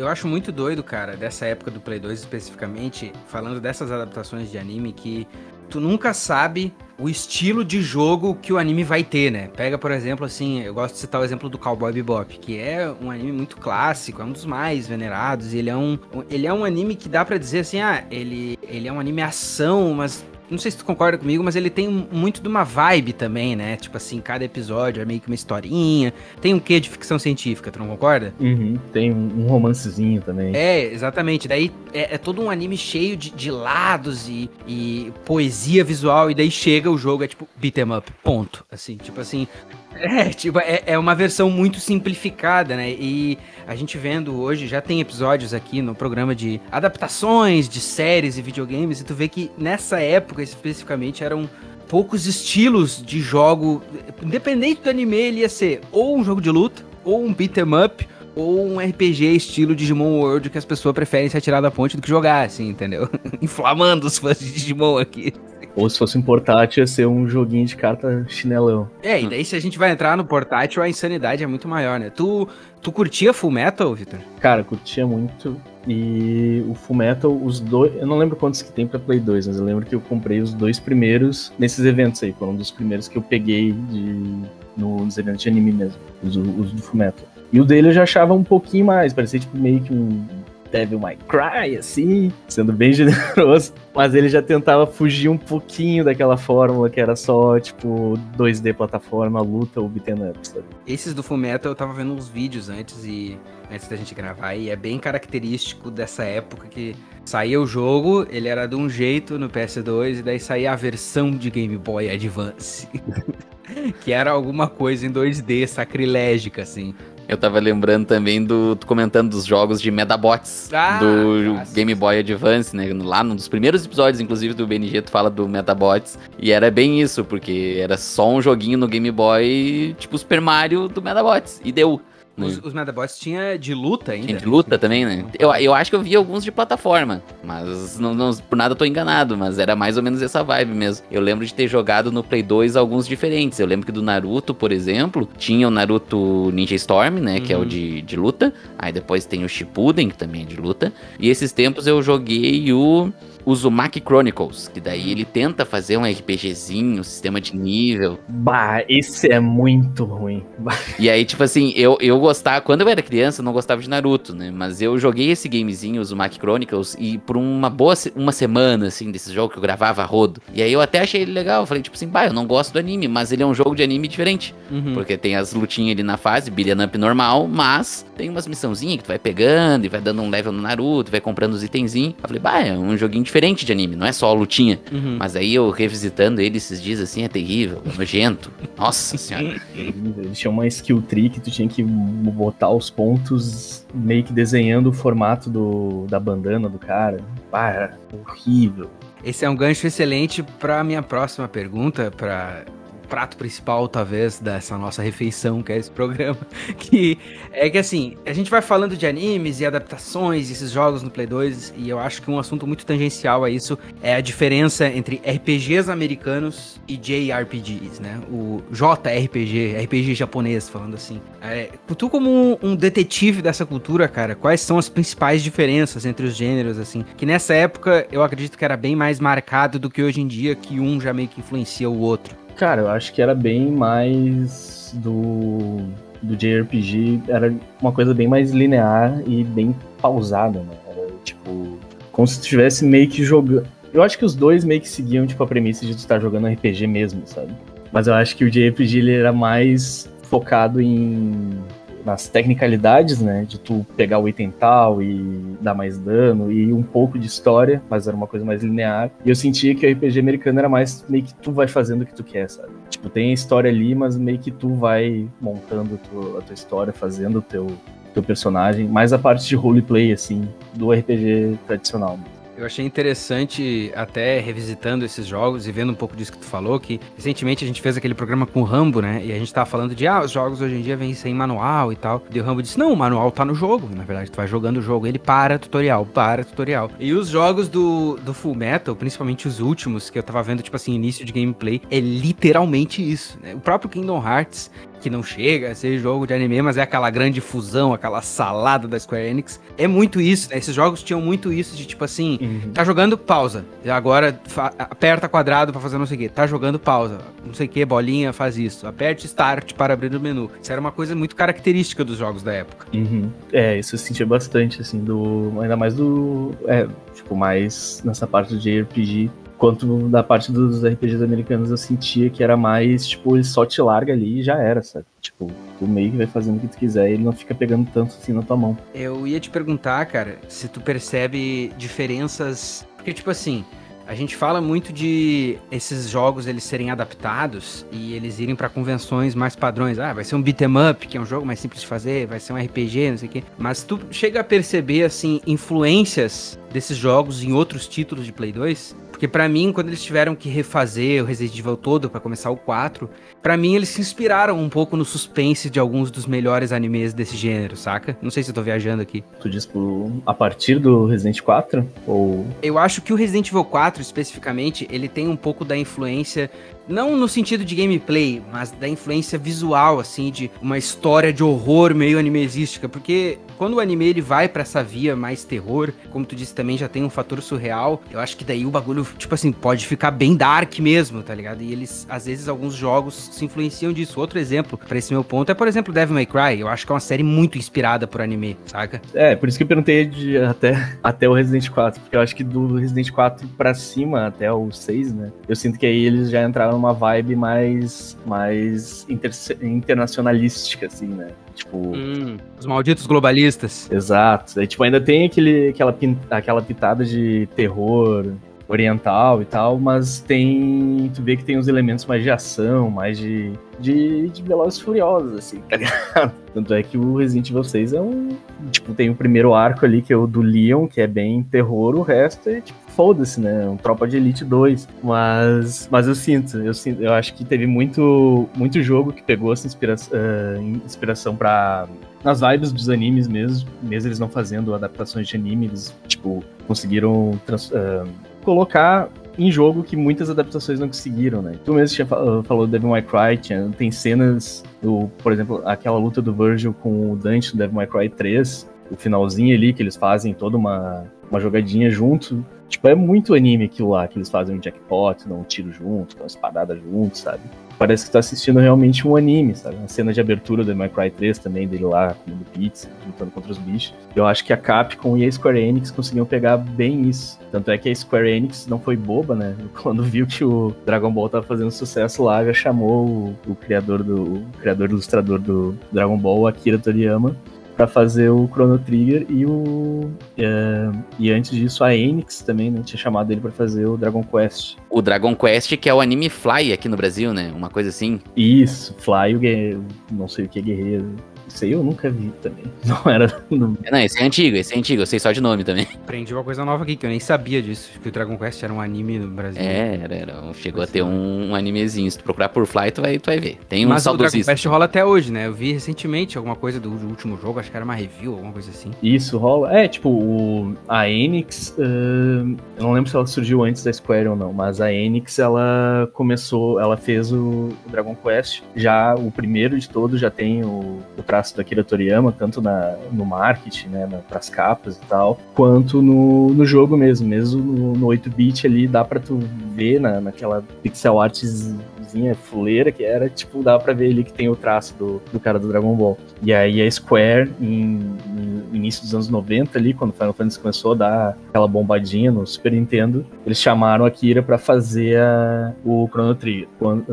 Speaker 1: Eu acho muito doido, cara, dessa época do Play 2 especificamente, falando dessas adaptações de anime, que tu nunca sabe o estilo de jogo que o anime vai ter, né? Pega, por exemplo, assim, eu gosto de citar o exemplo do Cowboy Bebop, que é um anime muito clássico, é um dos mais venerados, ele é um, ele é um anime que dá para dizer assim, ah, ele, ele é um anime ação, mas não sei se tu concorda comigo, mas ele tem muito de uma vibe também, né? Tipo assim, cada episódio é meio que uma historinha. Tem um quê de ficção científica, tu não concorda?
Speaker 3: Uhum, tem um romancezinho também.
Speaker 1: É, exatamente. Daí é, é todo um anime cheio de, de lados e, e, poesia visual, e daí chega o jogo, é tipo beat 'em up, ponto. Assim, tipo assim, é, tipo, é, é uma versão muito simplificada, né? E a gente vendo hoje, já tem episódios aqui no programa de adaptações de séries e videogames, e tu vê que nessa época especificamente eram poucos estilos de jogo. Independente do anime, ele ia ser ou um jogo de luta, ou um beat 'em up, ou um RPG estilo Digimon World que as pessoas preferem se atirar da ponte do que jogar, assim, entendeu? Inflamando os fãs de Digimon aqui.
Speaker 3: Ou se fosse um portátil, ia ser um joguinho de carta chinelão.
Speaker 1: É, e daí se a gente vai entrar no portátil, a insanidade é muito maior, né? Tu, tu curtia Full Metal, Victor?
Speaker 3: Cara, curtia muito. E o Full Metal, os dois. Eu não lembro quantos que tem pra Play 2, mas eu lembro que eu comprei os dois primeiros nesses eventos aí. Foram um dos primeiros que eu peguei de, nos eventos de anime mesmo. Os, os do Full Metal. E o dele eu já achava um pouquinho mais, parecia tipo meio que um Devil May Cry, assim, sendo bem generoso. Mas ele já tentava fugir um pouquinho daquela fórmula que era só, tipo, 2D plataforma, luta ou beat'em up, sabe?
Speaker 1: Esses do Fullmetal eu tava vendo uns vídeos antes e antes da gente gravar e é bem característico dessa época que saía o jogo, ele era de um jeito no PS2 e daí saía a versão de Game Boy Advance. que era alguma coisa em 2D sacrilégica, assim.
Speaker 2: Eu tava lembrando também do. comentando dos jogos de Medabots ah, do nossa. Game Boy Advance, né? Lá num dos primeiros episódios, inclusive, do BNG, tu fala do Medabots. E era bem isso, porque era só um joguinho no Game Boy, tipo Super Mario do Medabots. E deu.
Speaker 1: Os, os Metabots tinha de luta ainda.
Speaker 2: Tinha de luta também, né? Eu, eu acho que eu vi alguns de plataforma, mas não, não, por nada eu tô enganado, mas era mais ou menos essa vibe mesmo. Eu lembro de ter jogado no Play 2 alguns diferentes. Eu lembro que do Naruto, por exemplo, tinha o Naruto Ninja Storm, né? Uhum. Que é o uhum. de, de luta. Aí depois tem o Shippuden, que também é de luta. E esses tempos eu joguei o o Zumaki Chronicles, que daí ele tenta fazer um RPGzinho, um sistema de nível.
Speaker 3: Bah, esse é muito ruim.
Speaker 2: E aí, tipo assim, eu, eu gostava, quando eu era criança, eu não gostava de Naruto, né? Mas eu joguei esse gamezinho, o Zumaki Chronicles, e por uma boa uma semana, assim, desse jogo que eu gravava rodo. E aí eu até achei ele legal. Eu falei, tipo assim, bah, eu não gosto do anime, mas ele é um jogo de anime diferente. Uhum. Porque tem as lutinhas ali na fase, beat'em up normal, mas tem umas missãozinhas que tu vai pegando e vai dando um level no Naruto, vai comprando os itenzinhos. Eu falei, bah, é um joguinho diferente de anime, não é só a lutinha. Uhum. Mas aí eu revisitando ele esses dias assim, é terrível, é nojento. Nossa senhora.
Speaker 3: Ele tinha uma skill tree que tu tinha que botar os pontos meio que desenhando o formato do, da bandana do cara. Era horrível.
Speaker 1: Esse é um gancho excelente para minha próxima pergunta, para prato principal, talvez, dessa nossa refeição, que é esse programa. Que é que assim, a gente vai falando de animes e adaptações, esses jogos no Play 2, e eu acho que um assunto muito tangencial a isso é a diferença entre RPGs americanos e JRPGs, né? O JRPG, RPG japonês, falando assim. É, tu, como um, um detetive dessa cultura, cara, quais são as principais diferenças entre os gêneros, assim? Que nessa época eu acredito que era bem mais marcado do que hoje em dia, que um já meio que influencia o outro.
Speaker 3: Cara, eu acho que era bem mais do, do JRPG, era uma coisa bem mais linear e bem pausada, né? Era tipo, como se estivesse meio que jogando. Eu acho que os dois meio que seguiam tipo, a premissa de tu estar jogando RPG mesmo, sabe? Mas eu acho que o JRPG ele era mais focado em nas tecnicalidades, né? De tu pegar o item tal e dar mais dano e um pouco de história, mas era uma coisa mais linear. E eu sentia que o RPG americano era mais meio que tu vai fazendo o que tu quer, sabe? Tipo, tem a história ali, mas meio que tu vai montando a tua, história, fazendo o teu, teu personagem. Mais a parte de roleplay, assim, do RPG tradicional.
Speaker 1: Eu achei interessante, até revisitando esses jogos e vendo um pouco disso que tu falou, que recentemente a gente fez aquele programa com o Rambo, né? E a gente tava falando de, ah, os jogos hoje em dia vêm sem manual e tal. E o Rambo disse, não, o manual tá no jogo. Na verdade, tu vai jogando o jogo, ele para tutorial, para tutorial. E os jogos do, do Full Metal, principalmente os últimos, que eu tava vendo, tipo assim, início de gameplay, é literalmente isso. Né? O próprio Kingdom Hearts, que não chega a ser jogo de anime, mas é aquela grande fusão, aquela salada da Square Enix. É muito isso, né? Esses jogos tinham muito isso de tipo assim, uhum. tá jogando pausa, agora aperta quadrado para fazer não sei o que, tá jogando pausa, não sei o que, bolinha faz isso, aperte start para abrir o menu. Isso era uma coisa muito característica dos jogos da época.
Speaker 3: Uhum. É, isso eu sentia bastante, assim, do. Ainda mais do. É, tipo, mais nessa parte de RPG quanto da parte dos RPGs americanos eu sentia que era mais, tipo, ele só te larga ali e já era, sabe? Tipo, tu meio que vai fazendo o que tu quiser e ele não fica pegando tanto assim na tua mão.
Speaker 1: Eu ia te perguntar, cara, se tu percebe diferenças. Porque, tipo assim, a gente fala muito de esses jogos eles serem adaptados e eles irem para convenções mais padrões. Ah, vai ser um beat'em up, que é um jogo mais simples de fazer, vai ser um RPG, não sei o quê. Mas tu chega a perceber assim influências desses jogos em outros títulos de Play 2? Porque para mim, quando eles tiveram que refazer o Resident Evil todo para começar o 4, para mim eles se inspiraram um pouco no suspense de alguns dos melhores animes desse gênero, saca? Não sei se eu tô viajando aqui.
Speaker 3: Tu diz por, a partir do Resident 4 ou
Speaker 1: Eu acho que o Resident Evil 4 especificamente, ele tem um pouco da influência não no sentido de gameplay, mas da influência visual, assim, de uma história de horror meio animesística, porque quando o anime ele vai para essa via mais terror, como tu disse também já tem um fator surreal, eu acho que daí o bagulho, tipo assim, pode ficar bem dark mesmo, tá ligado? E eles, às vezes, alguns jogos se influenciam disso. Outro exemplo para esse meu ponto é, por exemplo, Devil May Cry, eu acho que é uma série muito inspirada por anime, saca?
Speaker 3: É, por isso que eu perguntei de até, até o Resident 4, porque eu acho que do Resident 4 para cima, até o 6, né, eu sinto que aí eles já entraram numa vibe mais, mais inter internacionalística, assim, né?
Speaker 1: Tipo. Hum, os malditos globalistas.
Speaker 3: Exato. Aí, tipo, ainda tem aquele, aquela, aquela pitada de terror oriental e tal, mas tem. Tu vê que tem uns elementos mais de ação, mais de. de, de Velozes Furiosos, assim, tá ligado? Tanto é que o Resident Evil 6 é um. Tipo, tem o primeiro arco ali, que é o do Leon, que é bem terror, o resto é, tipo, foda-se, né? Um Tropa de Elite 2. Mas, mas eu sinto, eu sinto, eu acho que teve muito, muito jogo que pegou essa inspiração, uh, inspiração para nas vibes dos animes mesmo, mesmo eles não fazendo adaptações de anime, eles, tipo, conseguiram uh, colocar em jogo que muitas adaptações não conseguiram, né? Tu mesmo tinha falou do Devil May Cry, tinha, tem cenas, do, por exemplo, aquela luta do Virgil com o Dante do Devil May Cry 3, o finalzinho ali que eles fazem toda uma, uma jogadinha junto, Tipo, é muito anime aquilo lá, que eles fazem um jackpot, dão um tiro junto, dão uma espadada junto, sabe? Parece que tá assistindo realmente um anime, sabe? Uma cena de abertura do My Cry 3 também, dele lá comendo pizza, lutando contra os bichos. Eu acho que a Capcom e a Square Enix conseguiam pegar bem isso. Tanto é que a Square Enix não foi boba, né? Quando viu que o Dragon Ball tava fazendo sucesso lá, já chamou o, o criador do. O criador ilustrador do Dragon Ball, Akira Toriyama, para fazer o Chrono Trigger e o é, e antes disso a Enix também né, tinha chamado ele para fazer o Dragon Quest.
Speaker 2: O Dragon Quest que é o anime Fly aqui no Brasil, né? Uma coisa assim.
Speaker 3: Isso, Fly o não sei o que guerreiro. Isso aí eu nunca vi também. Não era.
Speaker 2: Não, não esse é antigo, esse é antigo, eu sei só de nome também.
Speaker 1: Aprendi uma coisa nova aqui, que eu nem sabia disso, que o Dragon Quest era um anime no Brasil.
Speaker 2: É, era, era chegou a ter um, um, animezinho. Se tu procurar por Fly, tu vai, tu vai ver. Tem um
Speaker 1: Mas o Dragon Quest rola até hoje, né? Eu vi recentemente alguma coisa do, do, último jogo, acho que era uma review, alguma coisa assim.
Speaker 3: Isso, rola. É, tipo, o, a Enix, uh, eu não lembro se ela surgiu antes da Square ou não, mas a Enix, ela começou, ela fez o, o Dragon Quest, já o primeiro de todos já tem o, o traço da Akira Toriyama, tanto na, no marketing, né, na, pras capas e tal, quanto no, no jogo mesmo. Mesmo no, no 8-bit ali, dá pra tu ver na, naquela pixel artzinha fuleira que era, tipo, dá pra ver ali que tem o traço do, do cara do Dragon Ball. E aí a Square, em, no início dos anos 90 ali, quando Final Fantasy começou a dar aquela bombadinha no Super Nintendo, eles chamaram a Kira pra fazer a, o Chrono Trigger.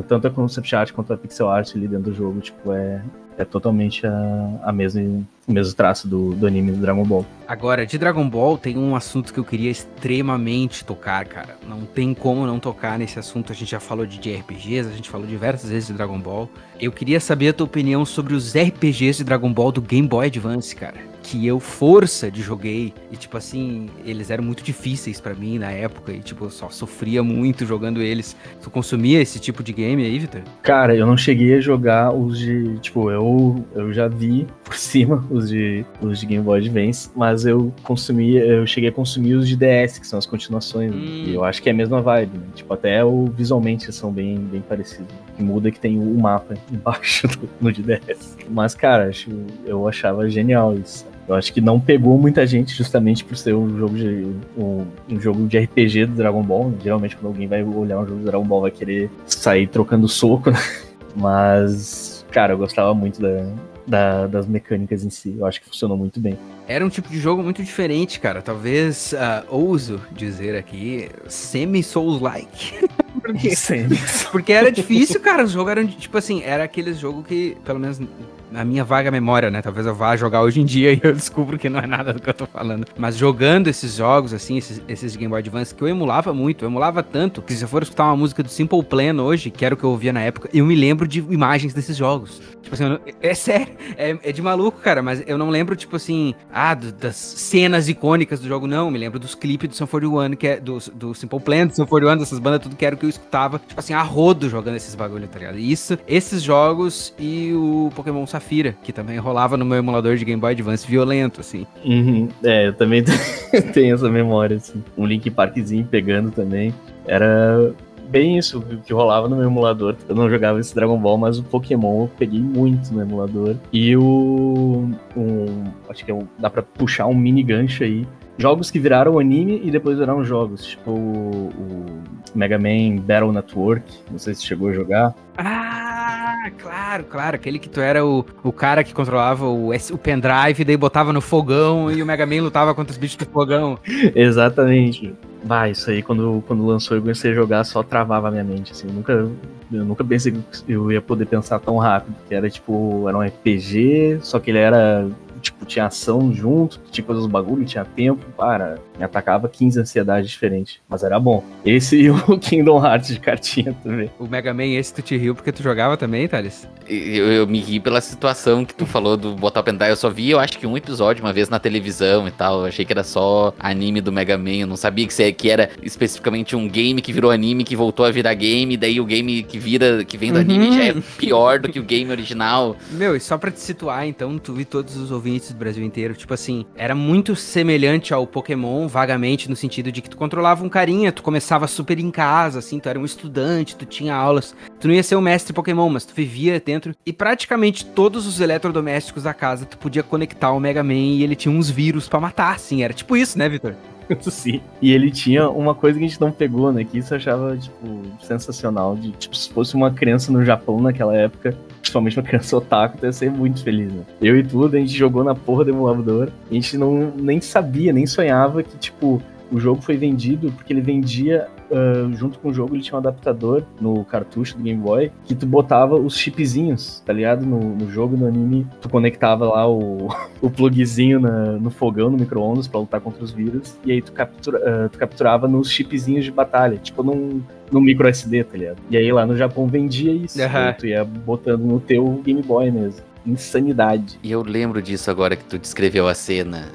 Speaker 3: Tanto a concept art quanto a pixel art ali dentro do jogo, tipo, é, é totalmente a, a mesma, o mesmo traço do, do anime do Dragon Ball.
Speaker 1: Agora, de Dragon Ball, tem um assunto que eu queria extremamente tocar, cara. Não tem como não tocar nesse assunto. A gente já falou de RPGs, a gente falou diversas vezes de Dragon Ball. Eu queria saber a tua opinião sobre os RPGs de Dragon Ball do Game Boy Advance, cara. Que eu força de joguei e tipo assim, eles eram muito difíceis para mim na época e tipo, eu só sofria muito jogando eles. Tu consumia esse tipo de game aí, Victor?
Speaker 3: Cara, eu não cheguei a jogar os de, tipo, eu eu já vi por cima os de os de Game Boy Advance, mas eu consumi, eu cheguei a consumir os de DS, que são as continuações, hum. e eu acho que é a mesma vibe, né? Tipo, até o, visualmente são bem bem parecidos. O que muda é que tem o mapa embaixo do, no de DS. Mas cara, eu achava genial isso. Eu acho que não pegou muita gente justamente por ser um jogo de, um, um, jogo de RPG do Dragon Ball. Geralmente quando alguém vai olhar um jogo do Dragon Ball vai querer sair trocando soco, né? Mas, cara, eu gostava muito da, da, das mecânicas em si. Eu acho que funcionou muito bem.
Speaker 1: Era um tipo de jogo muito diferente, cara. Talvez uh, ouso dizer aqui, semi-Souls-like. porque, porque era difícil, cara. Os jogos eram, tipo assim, era aquele jogo que, pelo menos na minha vaga memória, né? Talvez eu vá jogar hoje em dia e eu descubro que não é nada do que eu tô falando. Mas jogando esses jogos, assim, esses, esses Game Boy Advance, que eu emulava muito, eu emulava tanto, que se eu for escutar uma música do Simple Plan hoje, que era o que eu ouvia na época, eu me lembro de imagens desses jogos. Tipo assim, é sério, é, é, de maluco, cara, mas eu não lembro, tipo assim, ah, do, das cenas icônicas do jogo, não. Me lembro dos clipes do Sun 41, que é do, do Simple Plan, do Sun 41, dessas bandas, tudo que era o que eu escutava, tipo assim, a rodo jogando esses bagulho, tá ligado? Isso, esses jogos e o Pokémon Safira, que também rolava no meu emulador de Game Boy Advance violento, assim.
Speaker 3: Uhum. É, eu também tenho essa memória, assim. Um Link Parkzinho pegando também. Era bem isso que rolava no meu emulador. Eu não jogava esse Dragon Ball, mas o Pokémon eu peguei muito no emulador. E o. Um, acho que é um, dá pra puxar um mini gancho aí. Jogos que viraram anime e depois viraram jogos. Tipo o, o Mega Man Battle Network. Não sei se chegou a jogar.
Speaker 1: Ah, claro, claro. Aquele que tu era o, o cara que controlava o, o pendrive, daí botava no fogão e o Mega Man lutava contra os bichos do fogão.
Speaker 3: Exatamente. Bah, isso aí, quando, quando lançou eu comecei a jogar, só travava a minha mente, assim, eu nunca, eu nunca pensei que eu ia poder pensar tão rápido, que era tipo, era um RPG, só que ele era tipo, tinha ação junto, tinha coisas dos bagulho, tinha tempo, para. Me atacava 15 ansiedades diferentes. Mas era bom. Esse e o Kingdom Hearts de cartinha também.
Speaker 1: O Mega Man, esse tu te riu porque tu jogava também, Thales?
Speaker 2: Eu, eu me ri pela situação que tu falou do botar o pendrive. Eu só vi, eu acho que um episódio uma vez na televisão e tal. Eu achei que era só anime do Mega Man. Eu não sabia que, que era especificamente um game que virou anime, que voltou a virar game. Daí o game que vira, que vem do uhum. anime já é pior do que o game original.
Speaker 1: Meu, e só pra te situar, então, tu vi todos os ouvintes ouvintes do Brasil inteiro. Tipo assim, era muito semelhante ao Pokémon, vagamente, no sentido de que tu controlava um carinha, tu começava super em casa, assim, tu era um estudante, tu tinha aulas. Tu não ia ser o mestre Pokémon, mas tu vivia dentro. E praticamente todos os eletrodomésticos da casa tu podia conectar ao Mega Man e ele tinha uns vírus para matar, assim. Era tipo isso, né, Vitor?
Speaker 3: Sim. E ele tinha uma coisa que a gente não pegou, né? Que isso eu achava, tipo, sensacional. De, tipo, se fosse uma criança no Japão naquela época, principalmente uma criança otaku, ia ser muito feliz, né? Eu e tudo, a gente jogou na porra do emulador. A gente não nem sabia, nem sonhava que, tipo, o jogo foi vendido porque ele vendia uh, junto com o jogo, ele tinha um adaptador no cartucho do Game Boy que tu botava os chipzinhos, tá ligado? No, no jogo, no anime, tu conectava lá o, o plugzinho na, no fogão, no micro-ondas pra lutar contra os vírus, e aí tu, captura, uh, tu capturava nos chipzinhos de batalha, tipo num, num micro SD, tá ligado? E aí lá no Japão vendia isso, uhum. tu ia botando no teu Game Boy mesmo insanidade.
Speaker 2: E eu lembro disso agora que tu descreveu a cena.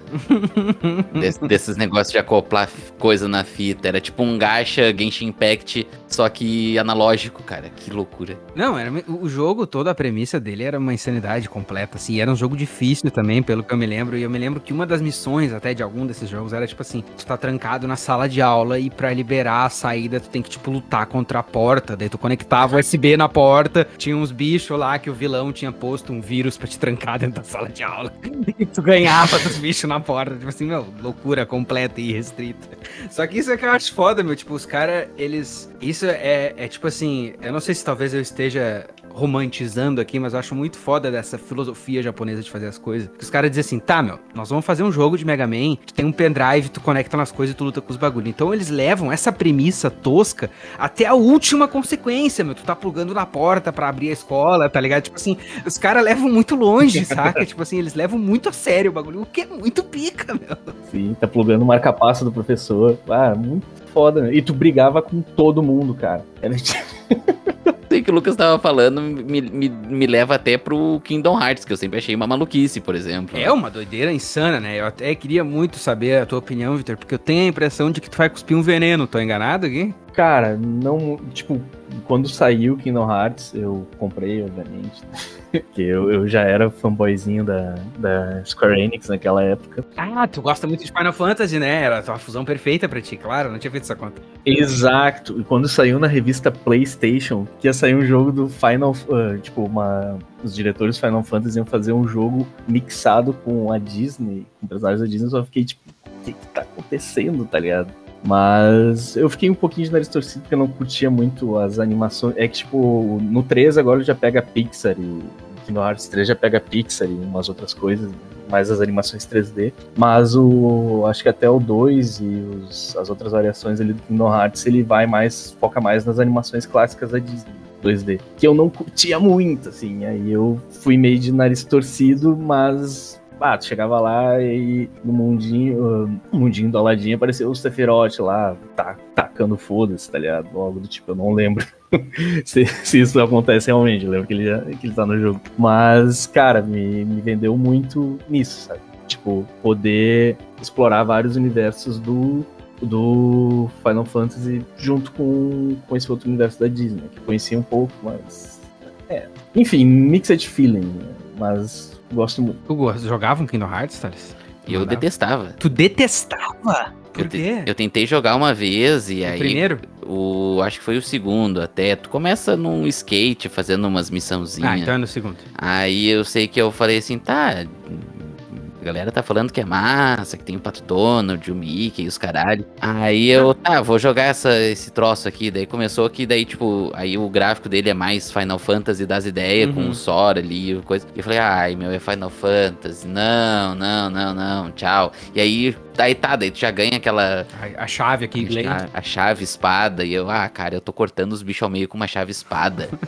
Speaker 2: Des, desses negócios de acoplar coisa na fita. Era tipo um gacha Genshin Impact, só que analógico, cara. Que loucura.
Speaker 1: Não, era, o jogo, toda a premissa dele era uma insanidade completa, assim. Era um jogo difícil também, pelo que eu me lembro. E eu me lembro que uma das missões até de algum desses jogos era tipo assim: tu tá trancado na sala de aula e para liberar a saída tu tem que, tipo, lutar contra a porta. Daí tu conectava o USB na porta, tinha uns bichos lá que o vilão tinha posto um vírus vírus pra te trancar dentro da sala de aula. E tu ganhava dos bichos na porta. Tipo assim, meu, loucura completa e restrita. Só que isso é que eu acho foda, meu. Tipo, os caras, eles. Isso é, é tipo assim. Eu não sei se talvez eu esteja romantizando aqui, mas eu acho muito foda dessa filosofia japonesa de fazer as coisas. Que os caras dizem assim, tá, meu, nós vamos fazer um jogo de Mega Man, tu tem um pendrive, tu conecta nas coisas e tu luta com os bagulhos. Então eles levam essa premissa tosca até a última consequência, meu. Tu tá plugando na porta para abrir a escola, tá ligado? Tipo assim, os caras levam muito longe, saca? tipo assim, eles levam muito a sério o bagulho, o que é muito pica, meu.
Speaker 3: Sim, tá plugando o marca-passo do professor. Ah, muito foda, meu. E tu brigava com todo mundo, cara. Era tipo...
Speaker 2: que o Lucas tava falando me, me, me leva até pro Kingdom Hearts, que eu sempre achei uma maluquice, por exemplo.
Speaker 1: É uma doideira insana, né? Eu até queria muito saber a tua opinião, Vitor, porque eu tenho a impressão de que tu vai cuspir um veneno. Tô enganado aqui?
Speaker 3: Cara, não. Tipo, quando saiu Kingdom Hearts, eu comprei, obviamente. Porque eu, eu já era fanboyzinho da, da Square Enix naquela época.
Speaker 1: Ah, tu gosta muito de Final Fantasy, né? Era a fusão perfeita pra ti, claro, não tinha feito essa conta.
Speaker 3: Exato. E quando saiu na revista PlayStation, que ia sair um jogo do Final. Uh, tipo, uma. Os diretores Final Fantasy iam fazer um jogo mixado com a Disney, com personagens da Disney, eu só fiquei tipo, o que, que tá acontecendo, tá ligado? Mas eu fiquei um pouquinho de nariz torcido porque eu não curtia muito as animações. É que, tipo, no 3 agora já pega Pixar e Kingdom Hearts 3 já pega Pixar e umas outras coisas, mais as animações 3D. Mas o acho que até o 2 e os, as outras variações ali do Kingdom Hearts, ele vai mais, foca mais nas animações clássicas da Disney. 2D, que eu não curtia muito, assim, aí eu fui meio de nariz torcido, mas ah, tu chegava lá e no mundinho, no mundinho do Aladdin apareceu o Sephiroth lá, tá, tacando foda-se, tá ligado? Algo do tipo, eu não lembro se, se, isso acontece realmente, eu lembro que ele, que ele tá no jogo. Mas, cara, me, me vendeu muito nisso, sabe? Tipo, poder explorar vários universos do, do Final Fantasy junto com, com esse outro universo da Disney, que conhecia um pouco, mas. É. Enfim, mixed feeling, mas Gosto muito.
Speaker 1: Tu jogava um Kingdom Hearts, Thales?
Speaker 2: Eu Mandava. detestava.
Speaker 1: Tu detestava?
Speaker 2: Por eu quê? Te, eu tentei jogar uma vez e o aí.
Speaker 1: Primeiro?
Speaker 2: O. Acho que foi o segundo até. Tu começa num skate fazendo umas missãozinhas. Ah,
Speaker 1: então é no segundo.
Speaker 2: Aí eu sei que eu falei assim, tá. A galera tá falando que é massa, que tem o Pato Donald, o Mickey e os caralho. Aí eu, tá, vou jogar essa, esse troço aqui. Daí começou que daí, tipo, aí o gráfico dele é mais Final Fantasy das ideias, uhum. com o Sora ali, coisa. E eu falei, ai, meu, é Final Fantasy. Não, não, não, não, tchau. E aí, daí tá, daí tu já ganha aquela.
Speaker 1: A, a chave aqui,
Speaker 2: Glenn. A, a chave espada. E eu, ah, cara, eu tô cortando os bichos ao meio com uma chave espada.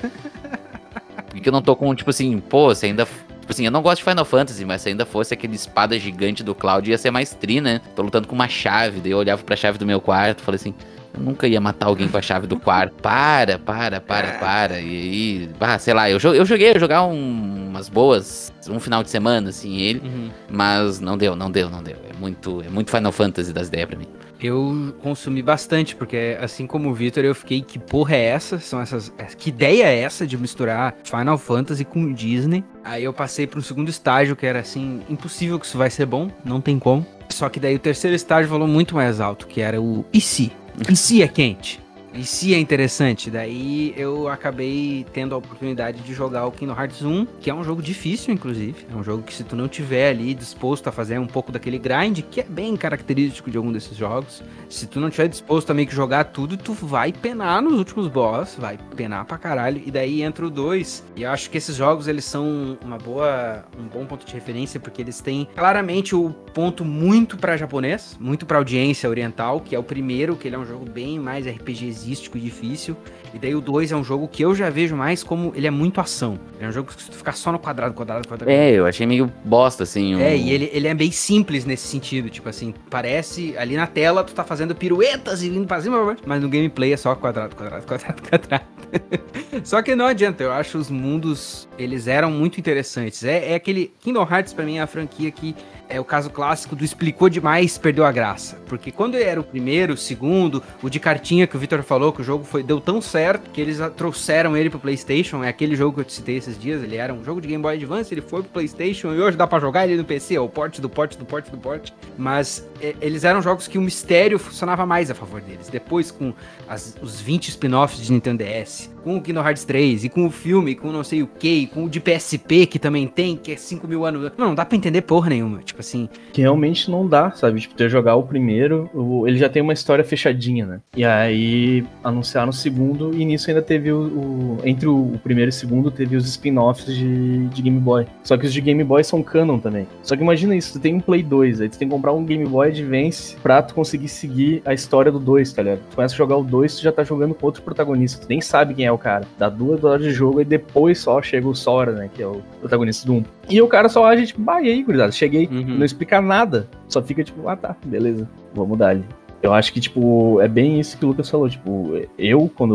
Speaker 2: Porque eu não tô com, tipo assim, pô, você ainda Tipo assim, eu não gosto de Final Fantasy, mas se ainda fosse aquele espada gigante do Cloud, ia ser mais tri, né? Tô lutando com uma chave, daí eu olhava pra chave do meu quarto, falei assim, eu nunca ia matar alguém com a chave do quarto. Para, para, para, para. E aí, ah, sei lá, eu, eu joguei, eu jogar um, umas boas, um final de semana, assim, ele, uhum. mas não deu, não deu, não deu. É muito, é muito Final Fantasy das ideias pra mim
Speaker 1: eu consumi bastante, porque assim como o Victor, eu fiquei, que porra é essa? São essas. É, que ideia é essa de misturar Final Fantasy com Disney? Aí eu passei para um segundo estágio que era assim, impossível que isso vai ser bom, não tem como. Só que daí o terceiro estágio falou muito mais alto, que era o e se? E se é quente? E se é interessante, daí eu acabei tendo a oportunidade de jogar o Kingdom Hearts 1, que é um jogo difícil, inclusive. É um jogo que se tu não tiver ali disposto a fazer um pouco daquele grind, que é bem característico de algum desses jogos, se tu não tiver disposto a meio que jogar tudo, tu vai penar nos últimos boss, vai penar pra caralho, e daí entra o 2. E eu acho que esses jogos, eles são uma boa, um bom ponto de referência, porque eles têm claramente o ponto muito para japonês, muito para audiência oriental, que é o primeiro, que ele é um jogo bem mais RPGzinho e difícil. E daí o 2 é um jogo que eu já vejo mais como ele é muito ação. é um jogo que se tu ficar só no quadrado, quadrado, quadrado.
Speaker 2: É, eu achei meio bosta, assim.
Speaker 1: Um... É, e ele, ele é bem simples nesse sentido. Tipo assim, parece ali na tela tu tá fazendo piruetas e indo pra cima, mas no gameplay é só quadrado, quadrado, quadrado, quadrado. só que não adianta, eu acho os mundos, eles eram muito interessantes. É, é aquele. Kingdom Hearts pra mim é a franquia que é o caso clássico do explicou demais, perdeu a graça. Porque quando era o primeiro, o segundo, o de cartinha que o Victor falou, que o jogo foi, deu tão certo que eles trouxeram ele pro PlayStation. É aquele jogo que eu te citei esses dias. Ele era um jogo de Game Boy Advance, ele foi pro PlayStation e hoje dá para jogar ele no PC. É o porte do porte do porte do porte. Mas é, eles eram jogos que o mistério funcionava mais a favor deles. Depois, com as, os 20 spin-offs de Nintendo DS, com o Kingdom Hearts 3, e com o filme, com não sei o que, com o de PSP que também tem, que é 5 mil anos. Não, não dá pra entender porra nenhuma. Tipo assim.
Speaker 3: Que realmente não dá, sabe? Tipo, ter jogar o primeiro, ele já tem uma história fechadinha, né? E aí anunciaram o segundo, e nisso ainda teve o. o entre o, o, primeiro e o segundo, teve os spin-offs de, de Game Boy. Só que os de Game Boy são canon também. Só que imagina isso, tu tem um Play 2, aí tu tem que comprar um Game Boy Advance pra tu conseguir seguir a história do 2, tá ligado? Tu começa a jogar o 2, tu já tá jogando com outro protagonista, tu nem sabe quem é o cara. Dá duas horas de jogo e depois só chega o Sora, né? Que é o protagonista do 1. E o cara só age, tipo, bah, e aí, gurizada? Cheguei, uhum. não explica nada. Só fica tipo, ah tá, beleza, vamos dar ali. Eu acho que, tipo, é bem isso que o Lucas falou. Tipo, eu, quando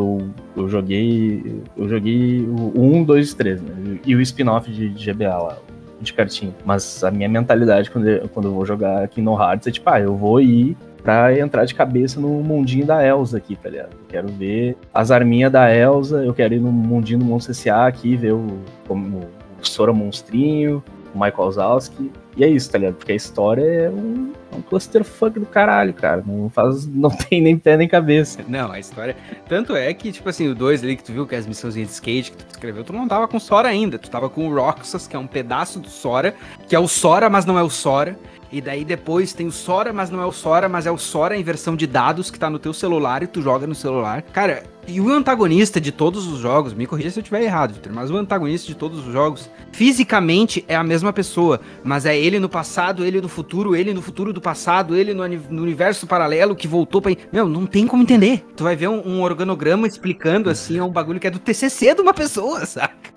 Speaker 3: eu, eu joguei. Eu joguei o 1, 2 e 3, né? E o spin-off de, de GBA lá, de cartinha. Mas a minha mentalidade quando eu, quando eu vou jogar Kingdom Hearts é tipo, ah, eu vou ir pra entrar de cabeça no mundinho da Elsa aqui, tá ligado? Eu quero ver as arminhas da Elsa, eu quero ir no mundinho do Monstro S.A. aqui, ver o, como, o Sora Monstrinho, o Michael Wazowski. E é isso, tá ligado? Porque a história é um, é um clusterfuck do caralho, cara. Não faz. Não tem nem pé nem cabeça.
Speaker 1: Não, a história. Tanto é que, tipo assim, o 2 ali que tu viu, que é as missõezinhas de skate que tu escreveu, tu não tava com Sora ainda. Tu tava com o Roxas, que é um pedaço do Sora, que é o Sora, mas não é o Sora. E daí depois tem o Sora, mas não é o Sora, mas é o Sora em versão de dados que tá no teu celular e tu joga no celular. Cara, e o antagonista de todos os jogos, me corrija se eu estiver errado, Victor, mas o antagonista de todos os jogos, fisicamente é a mesma pessoa, mas é ele no passado, ele no futuro, ele no futuro do passado, ele no, no universo paralelo que voltou pra. Meu, não tem como entender. Tu vai ver um, um organograma explicando assim, é um bagulho que é do TCC de uma pessoa, saca?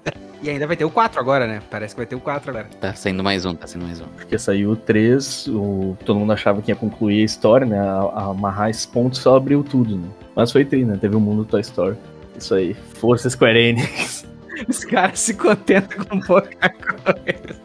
Speaker 1: E ainda vai ter o 4 agora, né? Parece que vai ter o 4 agora.
Speaker 2: Tá saindo mais um, tá saindo mais um.
Speaker 3: Porque saiu o 3, o... todo mundo achava que ia concluir a história, né? A, a amarrar esse ponto só abriu tudo, né? Mas foi tri, né? Teve o mundo Toy Story. Isso aí. Força Square Enix.
Speaker 1: Os caras se contentam com pouca coisa.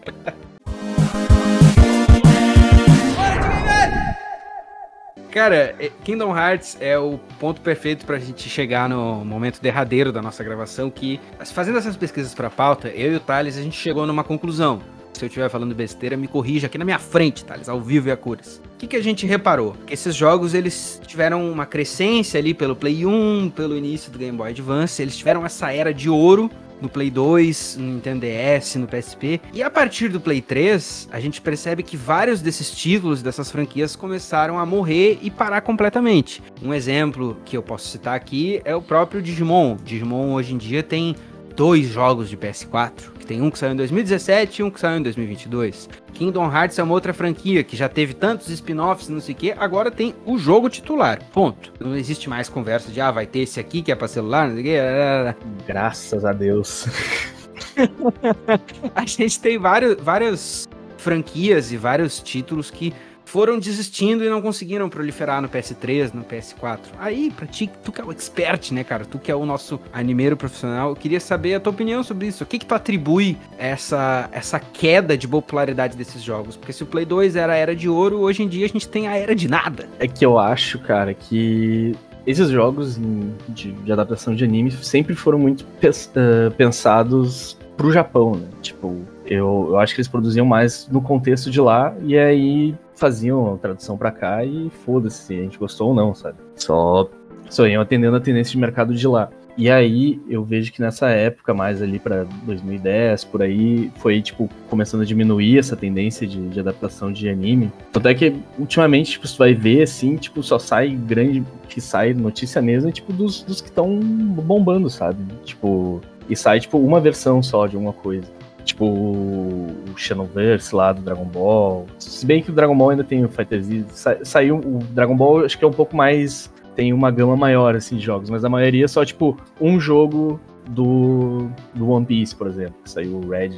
Speaker 1: Cara, é, Kingdom Hearts é o ponto perfeito pra gente chegar no momento derradeiro da nossa gravação, que fazendo essas pesquisas pra pauta, eu e o Thales, a gente chegou numa conclusão. Se eu estiver falando besteira, me corrija aqui na minha frente, Thales, ao vivo e a cores. O que, que a gente reparou? Que esses jogos, eles tiveram uma crescência ali pelo Play 1, pelo início do Game Boy Advance, eles tiveram essa era de ouro no Play 2, no Nintendo DS, no PSP. E a partir do Play 3, a gente percebe que vários desses títulos, dessas franquias, começaram a morrer e parar completamente. Um exemplo que eu posso citar aqui é o próprio Digimon. Digimon hoje em dia tem dois jogos de PS4, que tem um que saiu em 2017 e um que saiu em 2022. Kingdom Hearts é uma outra franquia que já teve tantos spin-offs, não sei o que, agora tem o jogo titular. Ponto. Não existe mais conversa de ah, vai ter esse aqui que é para celular, não sei o que.
Speaker 3: Graças a Deus.
Speaker 1: a gente tem vários, várias franquias e vários títulos que foram desistindo e não conseguiram proliferar no PS3, no PS4. Aí, pra ti, tu que é o expert, né, cara? Tu que é o nosso animeiro profissional, eu queria saber a tua opinião sobre isso. O que que tu atribui essa, essa queda de popularidade desses jogos? Porque se o Play 2 era a era de ouro, hoje em dia a gente tem a era de nada.
Speaker 3: É que eu acho, cara, que esses jogos de, de adaptação de anime sempre foram muito uh, pensados pro Japão, né? Tipo, eu, eu acho que eles produziam mais no contexto de lá, e aí faziam a tradução para cá e foda-se se a gente gostou ou não, sabe? Só, só iam atendendo a tendência de mercado de lá. E aí eu vejo que nessa época, mais ali para 2010, por aí, foi, tipo, começando a diminuir essa tendência de, de, adaptação de anime. Tanto é que, ultimamente, tipo, você vai ver, assim, tipo, só sai grande, que sai notícia mesmo, tipo, dos, dos que estão bombando, sabe? Tipo, e sai, tipo, uma versão só de alguma coisa tipo o Xenoverse lá do Dragon Ball. Se bem que o Dragon Ball ainda tem o Fighter Z, sa saiu o Dragon Ball, acho que é um pouco mais tem uma gama maior assim de jogos, mas a maioria é só tipo um jogo do, do One Piece, por exemplo, que saiu o Red,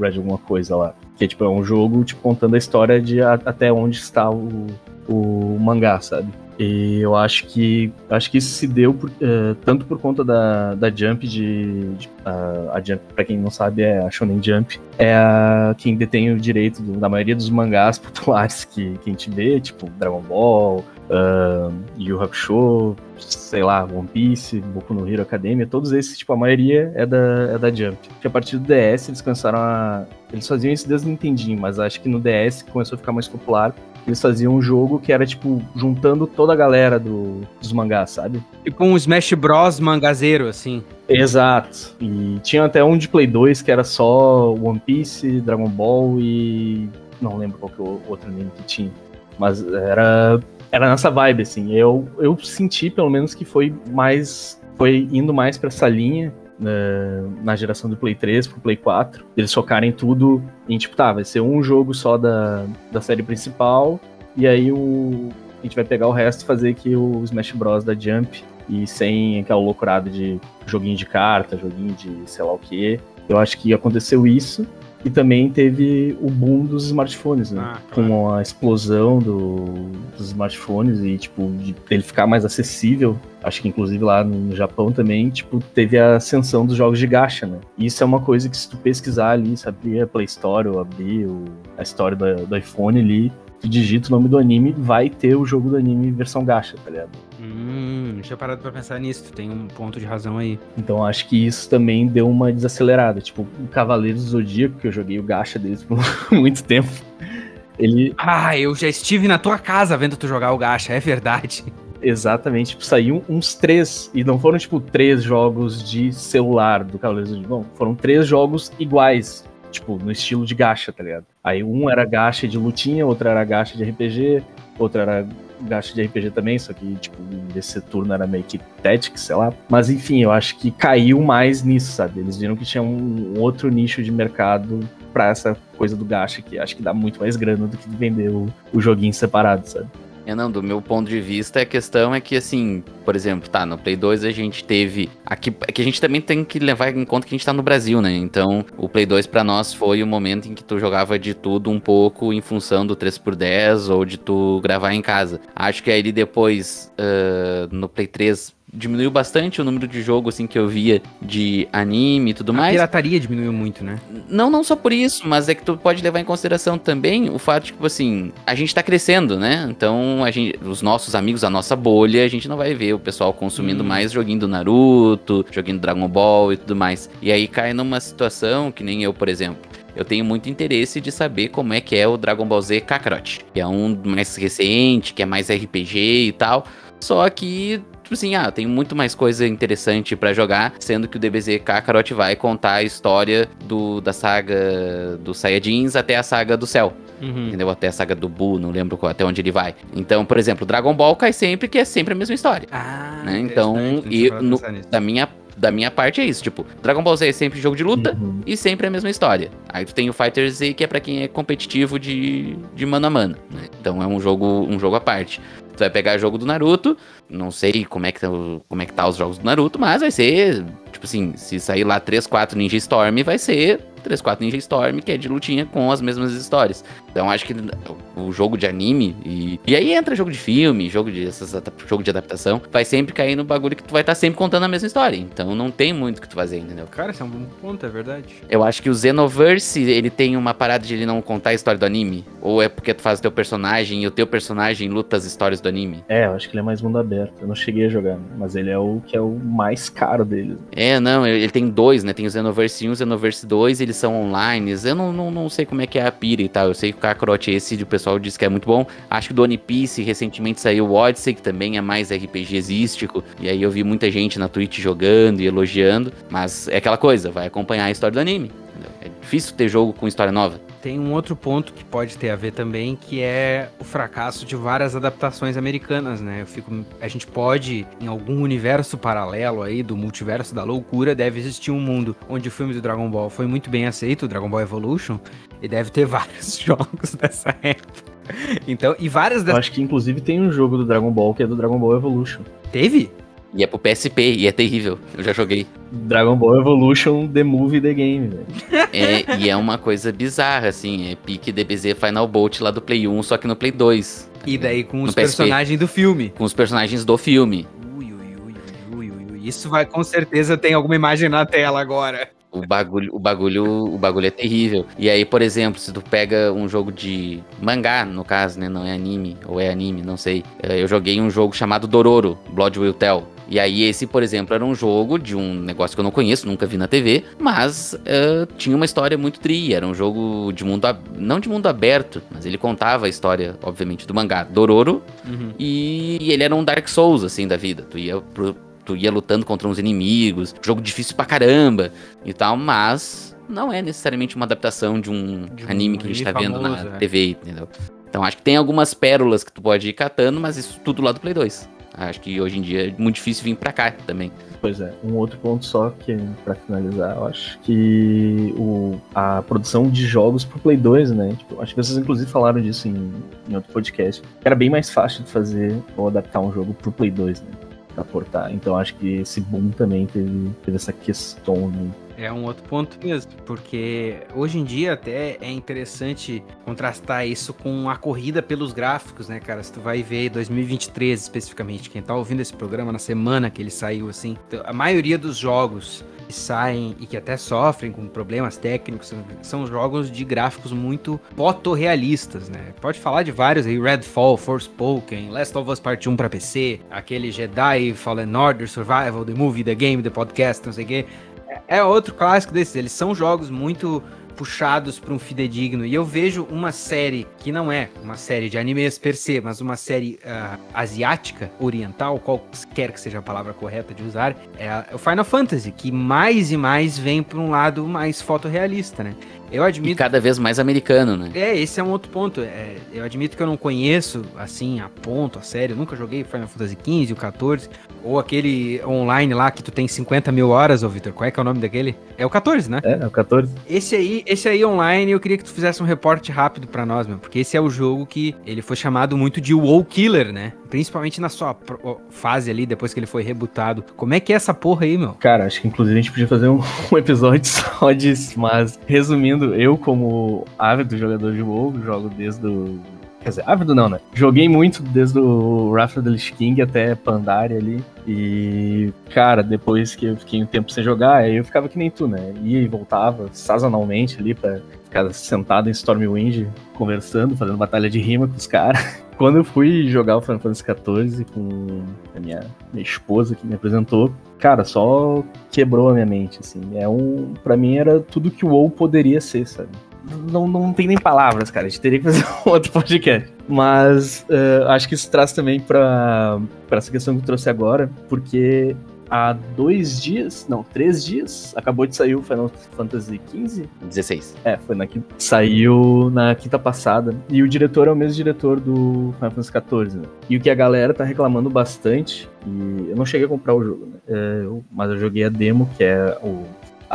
Speaker 3: Red alguma coisa lá, que é tipo é um jogo tipo contando a história de a, até onde está o, o mangá, sabe? E eu acho que acho que isso se deu por, uh, tanto por conta da, da Jump de, de uh, a Jump para quem não sabe é a Shonen Jump é a, quem detém o direito do, da maioria dos mangás populares que, que a gente vê tipo Dragon Ball, uh, Yu Hakusho, sei lá, One Piece, Boku no Hero Academia, todos esses, tipo, a maioria é da, é da Jump. Que a partir do DS eles começaram a. Eles faziam isso desde o Nintendinho, mas acho que no DS começou a ficar mais popular eles faziam um jogo que era, tipo, juntando toda a galera do, dos mangás, sabe?
Speaker 1: Tipo um Smash Bros. mangazeiro, assim.
Speaker 3: Exato. E tinha até um de Play 2 que era só One Piece, Dragon Ball e. Não lembro qual que é o outro anime que tinha. Mas era. Era nessa vibe, assim. Eu, eu senti, pelo menos, que foi mais. Foi indo mais pra essa linha na, geração do Play 3 pro Play 4. Eles focarem tudo em, tipo, tá, vai ser um jogo só da, da série principal, e aí o, a gente vai pegar o resto e fazer aqui o Smash Bros. da Jump, e sem aquela loucurada de joguinho de carta, joguinho de sei lá o que. Eu acho que aconteceu isso, E também teve o boom dos smartphones, né?
Speaker 1: Ah, claro.
Speaker 3: Com a explosão do, dos smartphones e, tipo, de ele ficar mais acessível. Acho que inclusive lá no Japão também, tipo, teve a ascensão dos jogos de gacha, né? E isso é uma coisa que se tu pesquisar ali, abrir a Play Store ou abrir a história do, do iPhone ali, tu digita o nome do anime, vai ter o jogo do anime versão gacha, tá ligado?
Speaker 1: Hum, deixa eu parar pra pensar nisso. Tu tem um ponto de razão aí.
Speaker 3: Então acho que isso também deu uma desacelerada. Tipo, o Cavaleiros do Zodíaco, que eu joguei o gacha deles por muito tempo, ele
Speaker 1: Ah, eu já estive na tua casa vendo tu jogar o gacha, é verdade.
Speaker 3: exatamente, tipo, saiu uns três, e não foram, tipo, três jogos de celular do Cavaleiros do Zodíaco, não, foram três jogos iguais, tipo, no estilo de gacha, tá ligado? Aí um era gacha de lutinha, outro era gacha de RPG, outro era gacha de RPG também, só que, tipo, esse turno era meio que Tactics, sei lá. Mas, enfim, eu acho que caiu mais nisso, sabe? Eles viram que tinha um outro nicho de mercado pra essa coisa do gacha, que acho que dá muito mais grana do que vender o, o joguinho separado, sabe?
Speaker 2: É, não, do meu ponto de vista, a questão é que, assim, por exemplo, tá, no Play 2 a gente teve. Aqui, é que a gente também tem que levar em conta que a gente tá no Brasil, né? Então, o Play 2 pra nós foi o momento em que tu jogava de tudo um pouco em função do 3x10 ou de tu gravar em casa. Acho que aí depois, ah, no Play 3, diminuiu bastante o número de jogo, assim, que eu via de anime e tudo
Speaker 1: A
Speaker 2: mais.
Speaker 1: pirataria diminuiu muito, né?
Speaker 2: Não, não só por isso, mas é que tu pode levar em consideração também o fato de, tipo assim, a gente tá crescendo, né? Então, a gente, os nossos amigos, a nossa bolha, a gente não vai ver o pessoal consumindo
Speaker 1: Hum.
Speaker 2: mais joguinho do Naruto, joguinho do Dragon Ball e tudo mais. E aí cai numa situação que nem eu, por exemplo. Eu tenho muito interesse de saber como é que é o Dragon Ball Z Kakarot, que é um mais recente, que é mais RPG e tal. Só que, tipo assim, ah, tem muito mais coisa interessante pra jogar, sendo que o DBZ Kakarot vai contar a história do, da saga dos Saiyajins até a saga do Céu,
Speaker 1: Uhum.
Speaker 2: entendeu? Até a saga do Buu, não lembro qual- até onde ele vai. Então, por exemplo, Dragon Ball cai sempre, que é sempre a mesma história.
Speaker 1: Ah,
Speaker 2: Né, então, e no-. Da minha, da minha parte é isso, tipo, Dragon Ball Z é sempre jogo de luta,
Speaker 3: Uhum.
Speaker 2: e sempre a mesma história. Aí tu tem o Fighter Z, que é pra quem é competitivo de, de mano a mano, né? Então é um jogo, um jogo à parte. Tu vai pegar jogo do Naruto, não sei como é, que tá, o- como é que tá os jogos do Naruto, mas vai ser, tipo assim, se sair lá 3, 4 Ninja Storm, vai ser 3, 4 Ninja Storm, que é de lutinha com as mesmas histórias. Então acho que o jogo de anime, e, e aí entra jogo de filme, jogo de, essas, jogo de adaptação, vai sempre cair no bagulho que tu vai estar sempre contando a mesma história. Então não tem muito o que tu fazer, entendeu?
Speaker 1: Cara, esse é um bom ponto, é verdade.
Speaker 2: Eu acho que o Xenoverse, ele tem uma parada de ele não contar a história do anime. Ou é porque tu faz o teu personagem e o teu personagem luta as histórias do anime.
Speaker 3: É, eu acho que ele é mais mundo aberto. Eu não cheguei a jogar, mas ele é o que é o mais caro deles.
Speaker 2: É, não, ele ele tem dois, né? Tem o Xenoverse 1 e o Xenoverse 2, eles são online. Eu não, não, não sei como é que é a pira e tal. Eu sei que o Kakarot esse, o pessoal diz que é muito bom. Acho que do One Piece recentemente saiu o Odyssey, que também é mais RPGístico. E aí eu vi muita gente na Twitch jogando e elogiando. Mas é aquela coisa, vai acompanhar a história do anime. É difícil ter jogo com história nova.
Speaker 1: Tem um outro ponto que pode ter a ver também, que é o fracasso de várias adaptações americanas, né? Eu fico, a gente pode, em algum universo paralelo aí, do multiverso da loucura, deve existir um mundo onde o filme do Dragon Ball foi muito bem aceito, o Dragon Ball Evolution, e deve ter vários jogos dessa época. Então, e várias
Speaker 3: Eu
Speaker 1: dessas...
Speaker 3: acho que inclusive tem um jogo do Dragon Ball que é do Dragon Ball Evolution.
Speaker 1: Teve?
Speaker 2: E é pro PSP, e é terrível. Eu já joguei.
Speaker 3: Dragon Ball Evolution The Movie The Game, velho.
Speaker 2: É, e é uma coisa bizarra, assim. É pique DBZ Final Bolt lá do Play 1, só que no Play 2.
Speaker 1: E daí com os personagens do filme.
Speaker 2: Com os personagens do filme.
Speaker 1: Ui, ui, ui, ui, ui, ui. Isso vai com certeza tem alguma imagem na tela agora.
Speaker 2: O bagulho, o bagulho, o bagulho é terrível. E aí, por exemplo, se tu pega um jogo de mangá, no caso, né, não é anime ou é anime, não sei. É, Eu joguei um jogo chamado Dororo, Blood Will Tell. E aí esse, por exemplo, era um jogo de um negócio que eu não conheço, nunca vi na TV, mas é, tinha uma história muito tri, era um jogo de mundo, ab- não de mundo aberto, mas ele contava a história, obviamente, do mangá Dororo,
Speaker 1: Uhum.
Speaker 2: e ele era um Dark Souls, assim, da vida. Tu ia, pro- tu ia lutando contra uns inimigos, jogo difícil pra caramba e tal, mas não é necessariamente uma adaptação de um,
Speaker 1: De um
Speaker 2: anime que a gente tá
Speaker 1: anime
Speaker 2: vendo
Speaker 1: famoso,
Speaker 2: na
Speaker 1: é.
Speaker 2: TV, entendeu? Então acho que tem algumas pérolas que tu pode ir catando, mas isso tudo lá do Play 2. Acho que hoje em dia é muito difícil vir pra cá também.
Speaker 3: Pois é, um outro ponto só que pra finalizar, eu acho que o, a produção de jogos pro Play 2, né? Tipo, acho que vocês inclusive falaram disso em, em outro podcast. Era bem mais fácil de fazer ou adaptar um jogo pro Play 2, né? pra portar. Então acho que esse boom também teve, teve essa questão, né?
Speaker 1: É um outro ponto mesmo, porque hoje em dia até é interessante contrastar isso com a corrida pelos gráficos, né, cara? Se tu vai ver 2023 especificamente, quem tá ouvindo esse programa na semana que ele saiu, assim, a maioria dos jogos que saem e que até sofrem com problemas técnicos são jogos de gráficos muito fotorrealistas, né? Pode falar de vários aí, Redfall, Forspoken, Last of Us Part 1 para PC, aquele Jedi Fallen Order, Survival, The Movie, The Game, The Podcast, não sei o quê. É outro clássico desses. Eles são jogos muito puxados para um fidedigno. E eu vejo uma série que não é uma série de animes per se, mas uma série uh, asiática, oriental, qualquer que seja a palavra correta de usar, é o Final Fantasy, que mais e mais vem para um lado mais fotorrealista, né? Eu admito. E
Speaker 2: cada vez mais americano, né?
Speaker 1: É, esse é um outro ponto. É, eu admito que eu não conheço, assim, a ponto, a sério. nunca joguei Final Fantasy XV, o 14. Ou aquele online lá que tu tem 50 mil horas, ô Victor. Qual é que é o nome daquele? É o 14, né?
Speaker 3: É, é o 14.
Speaker 1: Esse aí, esse aí online, eu queria que tu fizesse um reporte rápido para nós, meu. Porque esse é o jogo que ele foi chamado muito de WoW Killer, né? Principalmente na sua fase ali, depois que ele foi rebutado. Como é que é essa porra aí, meu?
Speaker 3: Cara, acho que inclusive a gente podia fazer um, um episódio só disso. Mas, resumindo, eu como ávido jogador de WoW, jogo desde o Quer dizer, ávido não, né? Joguei muito desde o Wrath of the Lich King até Pandaria ali. E, cara, depois que eu fiquei um tempo sem jogar, aí eu ficava que nem tu, né? Ia e voltava sazonalmente ali pra ficar sentado em Stormwind, conversando, fazendo batalha de rima com os caras. Quando eu fui jogar o Final Fantasy XIV com a minha, minha esposa que me apresentou, cara, só quebrou a minha mente, assim. É um, para mim era tudo que o WoW poderia ser, sabe? Não, não tem nem palavras, cara. A gente teria que fazer um outro podcast. Mas uh, acho que isso traz também para essa questão que eu trouxe agora, porque há dois dias, não, três dias, acabou de sair o Final Fantasy XV.
Speaker 2: 16.
Speaker 3: É, foi na quinta. Saiu na quinta passada. E o diretor é o mesmo diretor do Final Fantasy XIV, né? E o que a galera tá reclamando bastante, e eu não cheguei a comprar o jogo, né? É, eu, mas eu joguei a demo, que é o.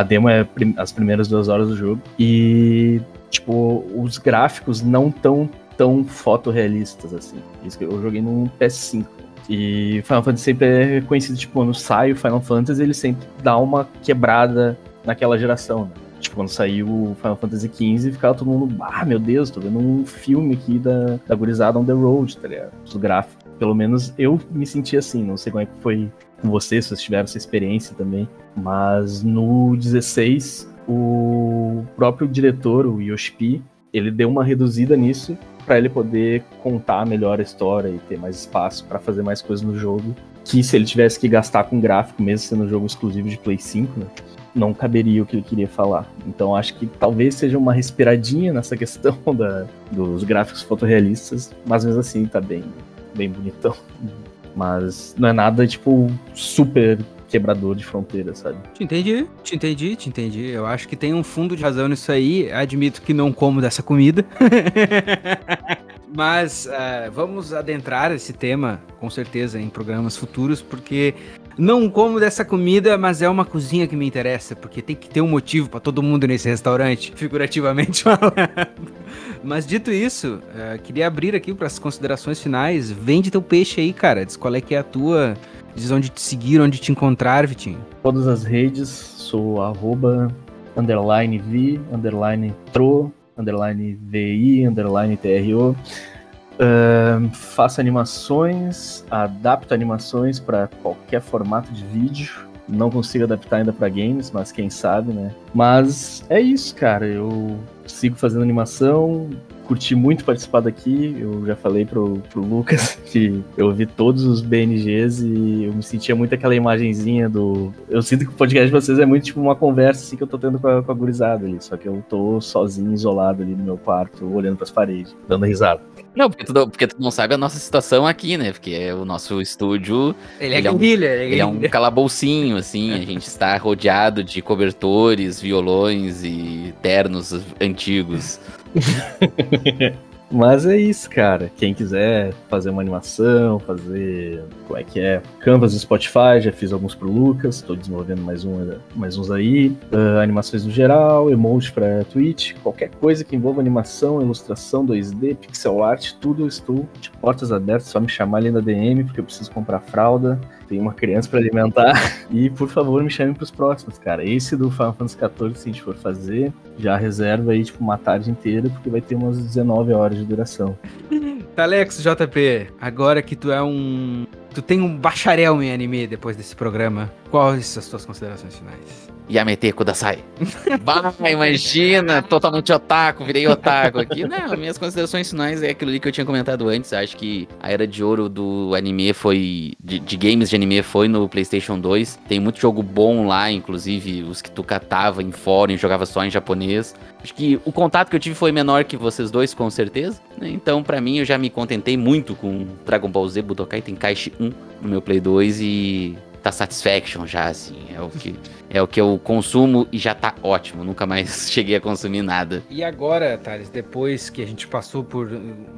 Speaker 3: A demo é prim, as primeiras duas horas do jogo. E, tipo, os gráficos não tão tão fotorrealistas assim. Isso que eu joguei no PS5. E Final Fantasy sempre é reconhecido, tipo, quando sai o Final Fantasy, ele sempre dá uma quebrada naquela geração, né? Tipo, quando saiu o Final Fantasy XV, ficava todo mundo, ah, meu Deus, tô vendo um filme aqui da, da gurizada on the road, tá ligado? Os gráficos. Pelo menos eu me senti assim, não sei como é que foi com vocês, se vocês tiveram essa experiência também. Mas no 16, o próprio diretor, o Yoshi ele deu uma reduzida nisso para ele poder contar melhor a história e ter mais espaço para fazer mais coisas no jogo. Que se ele tivesse que gastar com gráfico, mesmo sendo um jogo exclusivo de Play 5, né, não caberia o que ele queria falar. Então acho que talvez seja uma respiradinha nessa questão da, dos gráficos fotorrealistas, mas mesmo assim tá bem, bem bonitão. Mas não é nada, tipo, super quebrador de fronteiras, sabe?
Speaker 1: Te entendi, te entendi, te entendi. Eu acho que tem um fundo de razão nisso aí. Admito que não como dessa comida. Mas uh, vamos adentrar esse tema, com certeza, em programas futuros, porque não como dessa comida, mas é uma cozinha que me interessa, porque tem que ter um motivo para todo mundo nesse restaurante, figurativamente falando. Mas dito isso, uh, queria abrir aqui para as considerações finais. Vende teu peixe aí, cara. Diz qual é que é a tua Diz onde te seguir, onde te encontrar, Vitinho.
Speaker 3: Todas as redes, sou arroba, underline vi, underline tro, underline vi, underline tro. Uh, faço animações, adapto animações para qualquer formato de vídeo. Não consigo adaptar ainda para games, mas quem sabe, né? Mas é isso, cara. Eu sigo fazendo animação, curti muito participar daqui. Eu já falei pro, pro Lucas que eu vi todos os BNGs e eu me sentia muito aquela imagenzinha do. Eu sinto que o podcast de vocês é muito tipo uma conversa assim que eu tô tendo com a, com a gurizada ali. Só que eu tô sozinho, isolado ali no meu quarto, olhando pras paredes, dando risada.
Speaker 2: Não, porque tu, porque tu não sabe a nossa situação aqui, né? Porque é o nosso estúdio.
Speaker 1: Ele, é ele é, um, ele
Speaker 2: é um calaboucinho, assim. a gente está rodeado de cobertores, violões e ternos antigos.
Speaker 3: Mas é isso, cara. Quem quiser fazer uma animação, fazer. Como é que é? Canvas do Spotify, já fiz alguns pro Lucas, estou desenvolvendo mais, um, mais uns aí. Uh, animações no geral, emoji pra Twitch, qualquer coisa que envolva animação, ilustração, 2D, pixel art, tudo estou de portas abertas, só me chamar ali na DM, porque eu preciso comprar fralda tem uma criança para alimentar. E por favor, me chamem pros próximos, cara. Esse do Final Fantasy XIV, se a gente for fazer, já reserva aí, tipo, uma tarde inteira, porque vai ter umas 19 horas de duração.
Speaker 1: Alex, JP, agora que tu é um. Tu tem um bacharel em anime depois desse programa, quais as tuas considerações finais?
Speaker 2: Yamete Kudasai. bah, imagina, totalmente otaku, virei otaku aqui. Não, minhas considerações finais é aquilo que eu tinha comentado antes. Acho que a era de ouro do anime foi. De, de, games de anime foi no PlayStation 2. Tem muito jogo bom lá, inclusive os que tu catava em fórum jogava só em japonês. Acho que o contato que eu tive foi menor que vocês dois, com certeza. Né? Então, para mim, eu já me contentei muito com Dragon Ball Z Budokai Tenkaichi 1 no meu Play 2 e tá satisfaction já, assim. É o que, é o que eu consumo e já tá ótimo. Nunca mais cheguei a consumir nada.
Speaker 1: E agora, Thales, depois que a gente passou por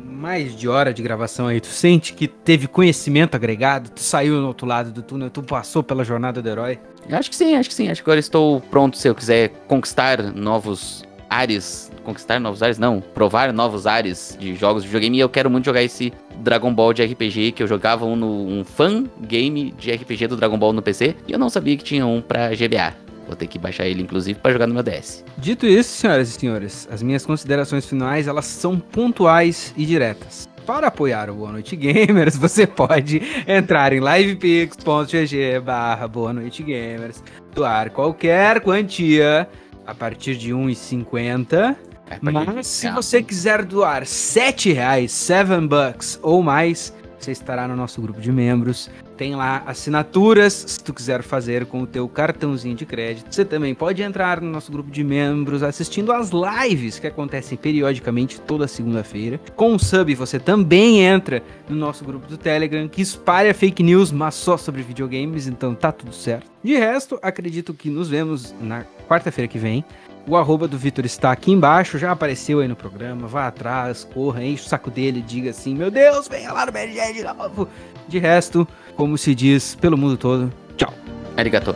Speaker 1: mais de hora de gravação aí, tu sente que teve conhecimento agregado? Tu saiu no outro lado do túnel, tu passou pela jornada do herói?
Speaker 2: Acho que sim, acho que sim. Acho que agora estou pronto se eu quiser conquistar novos ares, conquistar novos ares, não, provar novos ares de jogos de videogame. E eu quero muito jogar esse Dragon Ball de RPG, que eu jogava um, no, um fan game de RPG do Dragon Ball no PC, e eu não sabia que tinha um pra GBA. Vou ter que baixar ele, inclusive, para jogar no meu DS.
Speaker 1: Dito isso, senhoras e senhores, as minhas considerações finais, elas são pontuais e diretas. Para apoiar o Boa Noite Gamers, você pode entrar em livepix.gg barra Boa Noite Gamers, doar qualquer quantia a partir de 1,50 é, Mas se você quiser doar 7 reais, 7 bucks ou mais, você estará no nosso grupo de membros. Tem lá assinaturas, se tu quiser fazer com o teu cartãozinho de crédito. Você também pode entrar no nosso grupo de membros assistindo as lives que acontecem periodicamente toda segunda-feira. Com o sub você também entra no nosso grupo do Telegram, que espalha fake news, mas só sobre videogames, então tá tudo certo. De resto, acredito que nos vemos na quarta-feira que vem. O arroba do Vitor está aqui embaixo, já apareceu aí no programa. Vá atrás, corra, enche o saco dele, diga assim: Meu Deus, venha lá no BRG de novo. De resto, como se diz pelo mundo todo, tchau.
Speaker 2: Arigato.